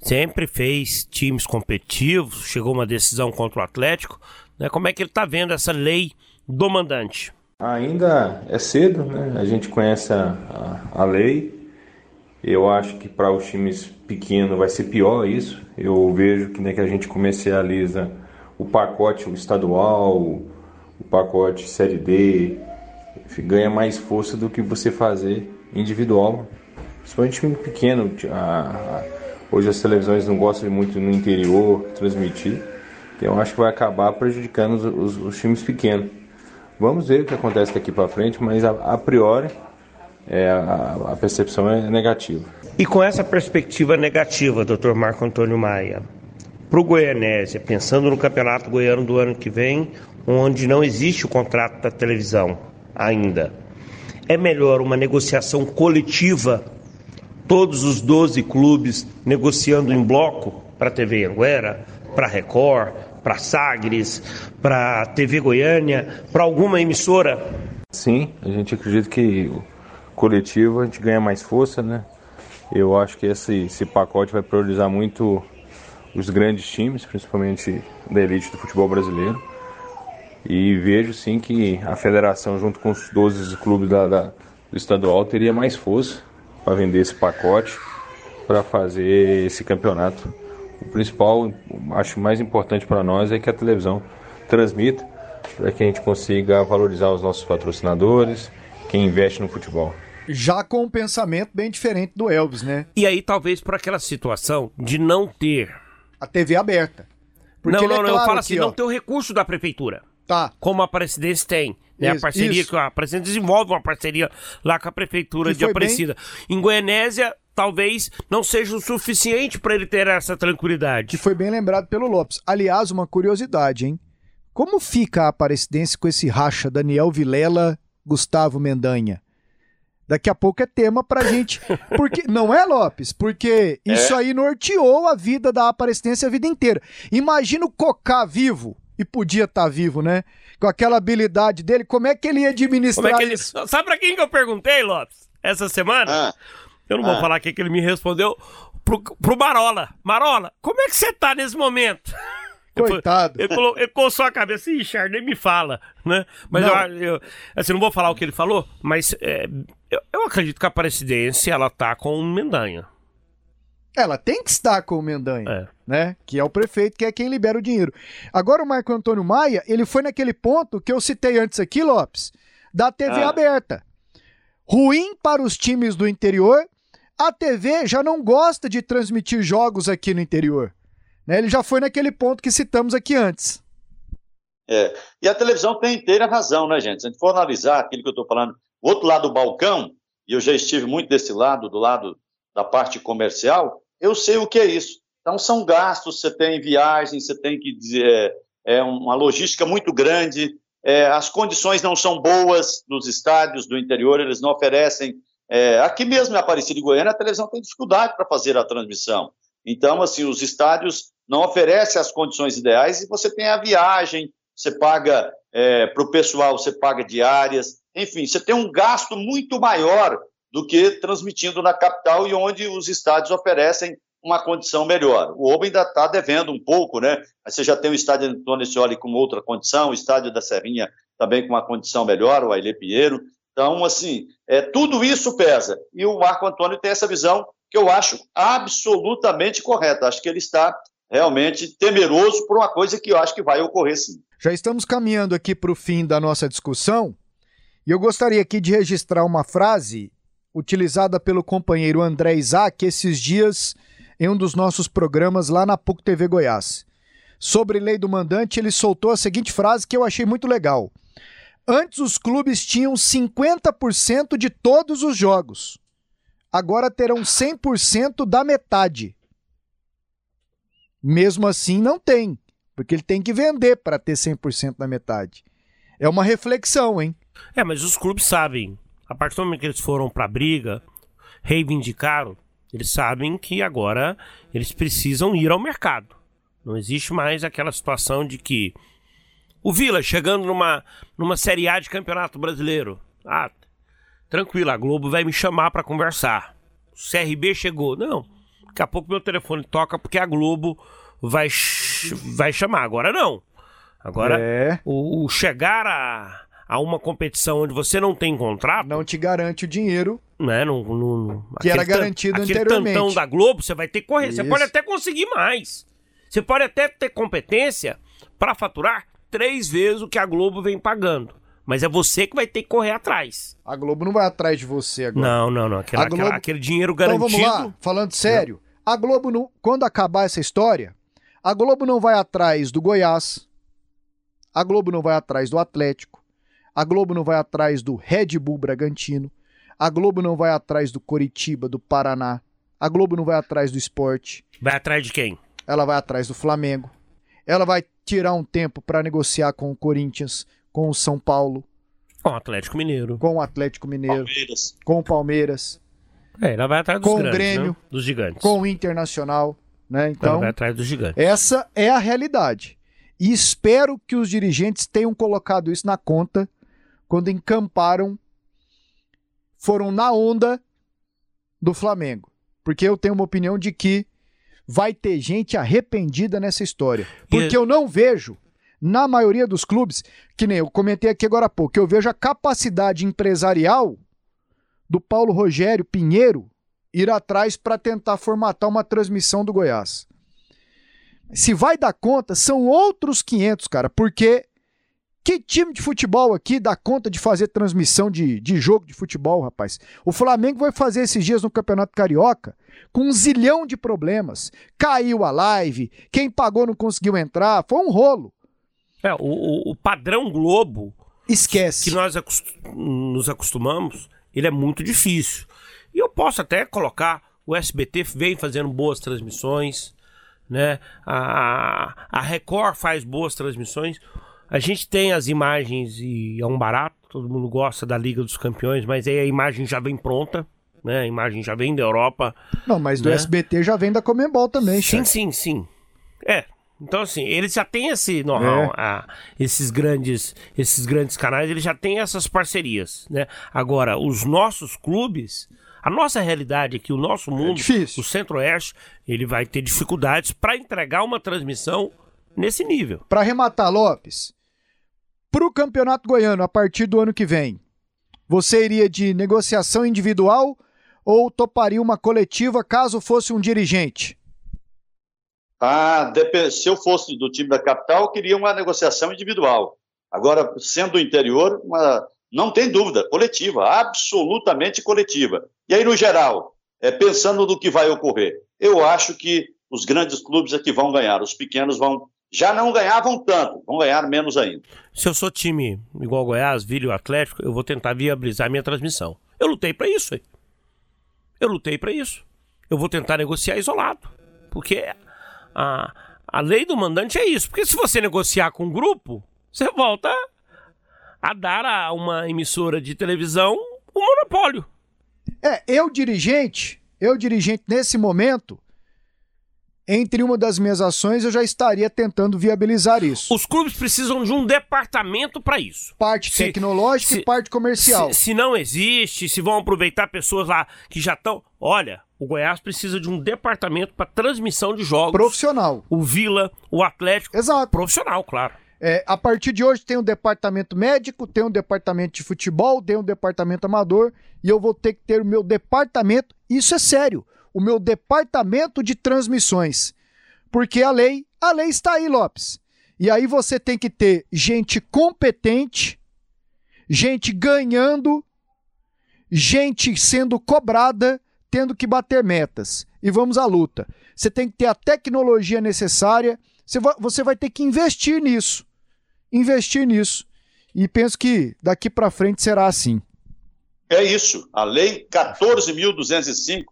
sempre fez times competitivos, chegou uma decisão contra o Atlético. Né? Como é que ele está vendo essa lei do mandante? Ainda é cedo, né? A gente conhece a, a, a lei. Eu acho que para os times pequenos vai ser pior isso. Eu vejo que, né, que a gente comercializa o pacote estadual, o pacote Série D, ganha mais força do que você fazer individual. Principalmente time pequeno. A, a, hoje as televisões não gostam muito no interior transmitir. Então acho que vai acabar prejudicando os, os, os times pequenos. Vamos ver o que acontece daqui para frente, mas a, a priori é, a, a, percepção é negativa. E com essa perspectiva negativa, doutor Marco Antônio Maia, para o Goianésia, pensando no Campeonato Goiano do ano que vem, onde não existe o contrato da televisão ainda, é melhor uma negociação coletiva, todos os 12 clubes negociando em bloco para a TV Anguera, para a Record, para Sagres, para TV Goiânia, para alguma emissora? Sim, a gente acredita que coletivo a gente ganha mais força, né? Eu acho que esse, esse pacote vai priorizar muito os grandes times, principalmente da elite do futebol brasileiro. E vejo sim que a federação, junto com os 12 clubes da, da do estadual, teria mais força para vender esse pacote, para fazer esse campeonato o principal, acho mais importante para nós é que a televisão transmita para que a gente consiga valorizar os nossos patrocinadores, quem investe no futebol. Já com um pensamento bem diferente do Elvis, né? E aí talvez por aquela situação de não ter a TV aberta. Porque não, não, é claro eu falo assim, não ter o recurso da prefeitura. Tá. Como a Presidência tem. Né? Isso, a parceria isso. que a Presidência desenvolve uma parceria lá com a prefeitura que de Aparecida. Bem... Em Goianésia, talvez não seja o suficiente para ele ter essa tranquilidade. Que foi bem lembrado pelo Lopes. Aliás, uma curiosidade, hein? Como fica a Aparecidense com esse racha Daniel Vilela, Gustavo Mendanha? Daqui a pouco é tema pra gente. Porque não é, Lopes? Porque isso é. aí norteou a vida da Aparecidense a vida inteira. Imagina o Cocá vivo, e podia estar tá vivo, né? Com aquela habilidade dele, como é que ele ia administrar como é que ele... isso? Sabe pra quem que eu perguntei, Lopes, essa semana? Ah. Eu não vou ah. falar o que ele me respondeu pro, pro Marola. Marola, como é que você tá nesse momento? Coitado. Ele, ele, ele coçou a cabeça, ih, Richard, nem me fala, né? Mas não. eu, eu, assim, não vou falar o que ele falou, mas é, eu, eu, acredito que a Presidência, ela tá com o Mendanha. Ela tem que estar com o Mendanha, é. Né? Que é o prefeito, que é quem libera o dinheiro. Agora o Marco Antônio Maia, ele foi naquele ponto que eu citei antes aqui, Lopes, da TV ah. aberta. Ruim para os times do interior, a TV já não gosta de transmitir jogos aqui no interior. Né? Ele já foi naquele ponto que citamos aqui antes. É. E a televisão tem inteira razão, né, gente? Se a gente for analisar aquilo que eu estou falando, o outro lado do balcão, e eu já estive muito desse lado, do lado da parte comercial, eu sei o que é isso. Então, são gastos, você tem viagens, você tem que dizer, é, é uma logística muito grande, é, as condições não são boas nos estádios do interior, eles não oferecem é, aqui mesmo em Aparecida de Goiânia, a televisão tem dificuldade para fazer a transmissão. Então, assim, os estádios não oferecem as condições ideais e você tem a viagem, você paga é, para o pessoal, você paga diárias, enfim, você tem um gasto muito maior do que transmitindo na capital e onde os estádios oferecem uma condição melhor. O Oba ainda está devendo um pouco, né? Você já tem o estádio Antônio Scioli com outra condição, o estádio da Serrinha também com uma condição melhor, o Aile Pinheiro. Então, assim, é, tudo isso pesa. E o Marco Antônio tem essa visão que eu acho absolutamente correta. Acho que ele está realmente temeroso por uma coisa que eu acho que vai ocorrer sim. Já estamos caminhando aqui para o fim da nossa discussão. E eu gostaria aqui de registrar uma frase utilizada pelo companheiro André Isaac esses dias em um dos nossos programas lá na PUC TV Goiás. Sobre lei do mandante, ele soltou a seguinte frase que eu achei muito legal. Antes os clubes tinham 50% de todos os jogos. Agora terão 100% da metade. Mesmo assim, não tem, porque ele tem que vender para ter 100% da metade. É uma reflexão, hein? É, mas os clubes sabem. A partir do momento que eles foram para a briga, reivindicaram, eles sabem que agora eles precisam ir ao mercado. Não existe mais aquela situação de que o Vila chegando numa, numa Série A de Campeonato Brasileiro. Ah, tranquilo, a Globo vai me chamar para conversar. O CRB chegou. Não, daqui a pouco meu telefone toca porque a Globo vai, vai chamar. Agora não. Agora, É. o, o chegar a, a uma competição onde você não tem contrato, Não te garante o dinheiro né? Não, não- Que era garantido aquele anteriormente. tantão da Globo, você vai ter que correr. Você Isso. pode até conseguir mais. Você pode até ter competência para faturar três vezes o que a Globo vem pagando. Mas é você que vai ter que correr atrás. A Globo não vai atrás de você agora. Não, não, não. Aquela- Globo- aquela- aquele dinheiro Então garantido. vamos lá, falando sério. A Globo, não, quando acabar essa história, a Globo não vai atrás do Goiás, a Globo não vai atrás do Atlético, a Globo não vai atrás do Red Bull Bragantino, a Globo não vai atrás do Coritiba, do Paraná, a Globo não vai atrás do esporte, Vai atrás de quem? ela vai atrás do Flamengo, ela vai tirar um tempo para negociar com o Corinthians, com o São Paulo, Com o Atlético Mineiro. com o Atlético Mineiro, Palmeiras. com o Palmeiras, É, ela vai atrás dos Com o grandes, Grêmio. né? Dos gigantes. com o Internacional, né? Ela Então, vai atrás dos gigantes. Essa é a realidade. E espero que os dirigentes tenham colocado isso na conta quando encamparam, foram na onda do Flamengo. Porque eu tenho uma opinião de que vai ter gente arrependida nessa história. Porque eu não vejo, na maioria dos clubes, que nem eu comentei aqui agora há pouco, eu vejo a capacidade empresarial do Paulo Rogério Pinheiro ir atrás para tentar formatar uma transmissão do Goiás. Se vai dar conta, são outros 500, cara, porque que time de futebol aqui dá conta de fazer transmissão de, de jogo de futebol, rapaz? O Flamengo vai fazer esses dias no Campeonato Carioca com um zilhão de problemas. Caiu a live, quem pagou não conseguiu entrar, foi um rolo. É, o, o- padrão Globo. Esquece. Que nós acos- nos acostumamos, ele é muito difícil. E eu posso até colocar. O SBT vem fazendo boas transmissões, né? A, a Record faz boas transmissões. A gente tem as imagens e é um barato, todo mundo gosta da Liga dos Campeões, mas aí a imagem já vem pronta, né? A imagem já vem da Europa. Não, mas do né? SBT já vem da Comembol também, Sim, Charles. sim, sim. É. Então, assim, eles já têm esse know-how, É. esses grandes esses grandes canais, eles já têm essas parcerias, né? Agora, os nossos clubes, a nossa realidade aqui, o nosso mundo, o Centro-Oeste, ele vai ter dificuldades para entregar uma transmissão nesse nível. Para arrematar, Lopes, pro Campeonato Goiano a partir do ano que vem, você iria de negociação individual ou toparia uma coletiva caso fosse um dirigente? Ah, se eu fosse do time da capital, eu queria uma negociação individual. Agora, sendo do interior, uma- não tem dúvida, coletiva, absolutamente coletiva. E aí, no geral, é, pensando no que vai ocorrer, eu acho que os grandes clubes é que vão ganhar, os pequenos vão. Já não ganhavam tanto, vão ganhar menos ainda. Se eu sou time igual Goiás, Vila o Atlético, eu vou tentar viabilizar minha transmissão. Eu lutei para isso. Eu lutei para isso. Eu vou tentar negociar isolado. Porque a, a lei do mandante é isso. Porque se você negociar com um grupo, você volta a dar a uma emissora de televisão um monopólio. É, eu dirigente, eu dirigente nesse momento, entre uma das minhas ações eu já estaria tentando viabilizar isso. Os clubes precisam de um departamento para isso. Parte Se- tecnológica se- e parte comercial. Se, se não existe, se vão aproveitar pessoas lá que já estão. Olha, o Goiás precisa de um departamento para transmissão de jogos. Profissional. O Vila, o Atlético. Exato. Profissional, claro. É, a partir de hoje tem um departamento médico, tem um departamento de futebol, tem um departamento amador e eu vou ter que ter o meu departamento, isso é sério, o meu departamento de transmissões. Porque a lei, a lei está aí, Lopes. E aí você tem que ter gente competente, gente ganhando, gente sendo cobrada, tendo que bater metas. E vamos à luta. Você tem que ter a tecnologia necessária, você vai ter que investir nisso. Investir nisso. E penso que daqui para frente será assim. É isso. A Lei 14.205,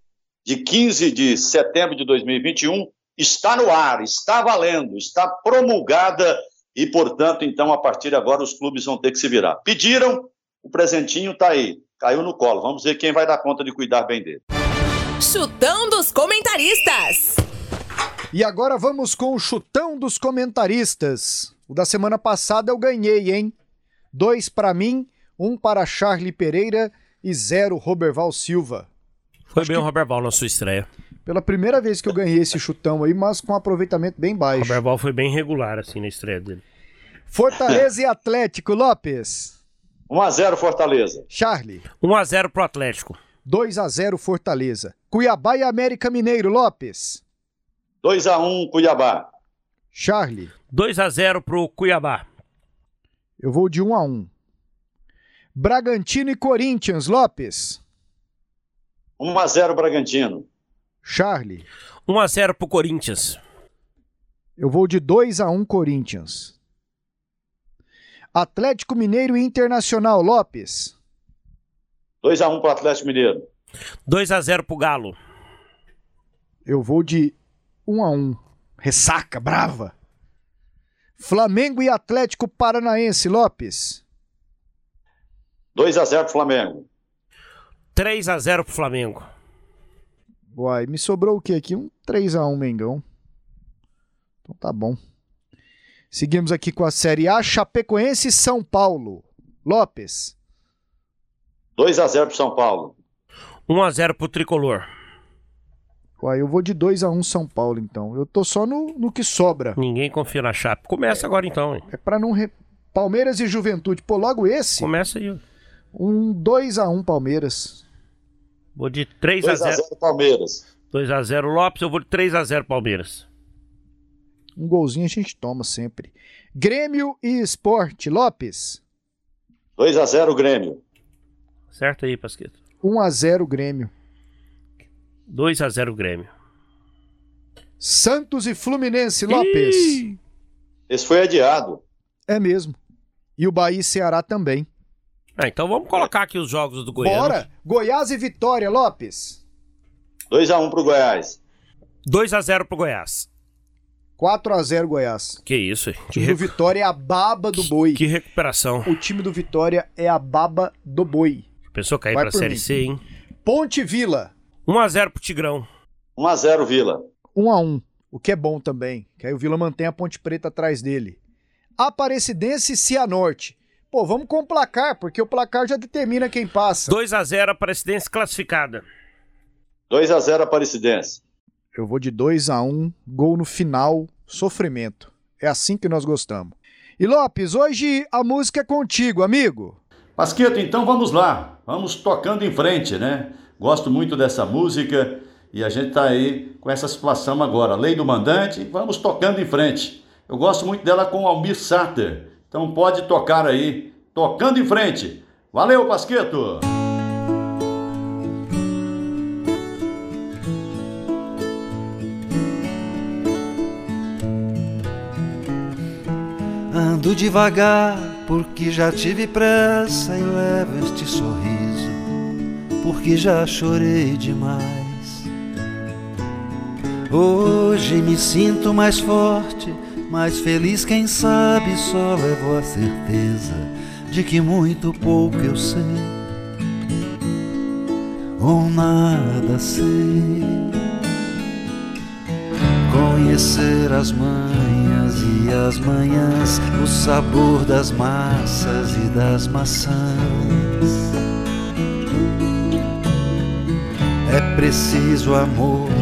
de 15 de setembro de 2021, está no ar, está valendo, está promulgada e, portanto, então, a partir de agora, os clubes vão ter que se virar. Pediram, o presentinho está aí, caiu no colo. Vamos ver quem vai dar conta de cuidar bem dele. Chutão dos comentaristas. E agora vamos com o chutão dos comentaristas. O da semana passada eu ganhei, hein? Dois para mim, um para Charlie Pereira e zero Roberval Silva. Foi bem o Roberval na sua estreia. Pela primeira vez que eu ganhei esse chutão aí, mas com um aproveitamento bem baixo. O Roberval foi bem regular assim na estreia dele. Fortaleza e Atlético, Lopes. 1x0 Fortaleza. Charlie. 1x0 pro Atlético. 2x0 Fortaleza. Cuiabá e América Mineiro, Lopes. 2x1 Cuiabá. Charlie. 2x0 pro Cuiabá. Eu vou de 1x1. Bragantino e Corinthians, Lopes. 1x0 Bragantino. Charlie. 1x0 pro Corinthians. Eu vou de 2x1 Corinthians. Atlético Mineiro e Internacional, Lopes. 2x1 pro Atlético Mineiro. 2x0 pro Galo. Eu vou de 1x1. Ressaca, brava. Flamengo e Atlético Paranaense, Lopes. 2x0 pro Flamengo. 3x0 pro Flamengo. Uai, me sobrou o que aqui? Um 3x1 Mengão. Então tá bom. Seguimos aqui com a Série A, Chapecoense e São Paulo. Lopes. 2x0 pro São Paulo. 1x0 pro Tricolor. Uai, eu vou de 2x1 São Paulo, então. Eu tô só no, no que sobra. Ninguém confia na Chape. Começa é, agora, então. Hein? É pra não... Re... Palmeiras e Juventude. Pô, logo esse. Começa aí. Um 2x1 Palmeiras. Vou de 3x0. 2x0 Palmeiras. 2x0 Lopes, eu vou de 3x0 Palmeiras. Um golzinho a gente toma sempre. Grêmio e Esporte, Lopes. 2x0 Grêmio. Certo aí, Pasqueto. 1x0 Grêmio. 2x0 Grêmio. Santos e Fluminense, Lopes. Ih! Esse foi adiado. É mesmo. E o Bahia e Ceará também. Ah, então vamos colocar aqui os jogos do Goiás. Bora! Goiás e Vitória, Lopes. 2x1 pro Goiás. 2x0 pro Goiás. 4x0 Goiás. Que isso, hein? O time do Vitória é a baba do boi. Que recuperação. O time do Vitória é a baba do boi. Pensou cair Vai pra Série mim. C, hein? Ponte Vila. 1x0 pro Tigrão. 1x0 Vila. 1x1. O que é bom também. Que aí o Vila mantém a Ponte Preta atrás dele. Aparecidense e Cianorte. Pô, vamos com o placar, porque o placar já determina quem passa. 2x0 Aparecidense classificada. 2x0 Aparecidense. Eu vou de 2 a 1 gol no final, sofrimento. É assim que nós gostamos. E Lopes, hoje a música é contigo, amigo. Pasqueto, então vamos lá. Vamos tocando em frente, né? Gosto muito dessa música e a gente tá aí com essa situação agora. Lei do mandante, vamos tocando em frente. Eu gosto muito dela com Almir Sater. Então pode tocar aí, tocando em frente. Valeu, Pasqueto! Ando devagar porque já tive pressa e levo este sorriso porque já chorei demais. Hoje me sinto mais forte mais feliz, quem sabe, só levo a certeza de que muito pouco eu sei, ou nada sei. Conhecer as manhas e as manhãs, o sabor das massas e das maçãs. É preciso amor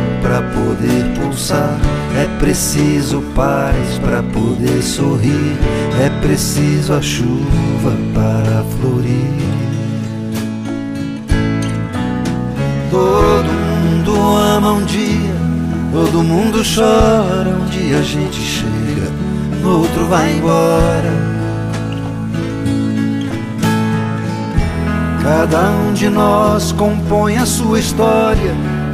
para poder pulsar, é preciso paz para poder sorrir, é preciso a chuva para florir. Todo mundo ama um dia, todo mundo chora, um dia a gente chega, no outro vai embora. Cada um de nós compõe a sua história,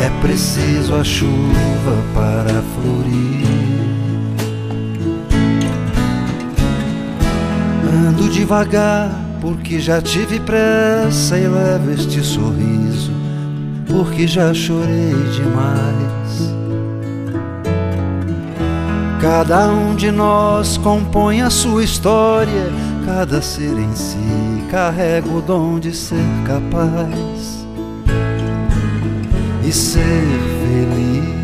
é preciso a chuva para florir. Ando devagar porque já tive pressa e levo este sorriso porque já chorei demais. Cada um de nós compõe a sua história, cada ser em si carrega o dom de ser capaz e ser feliz.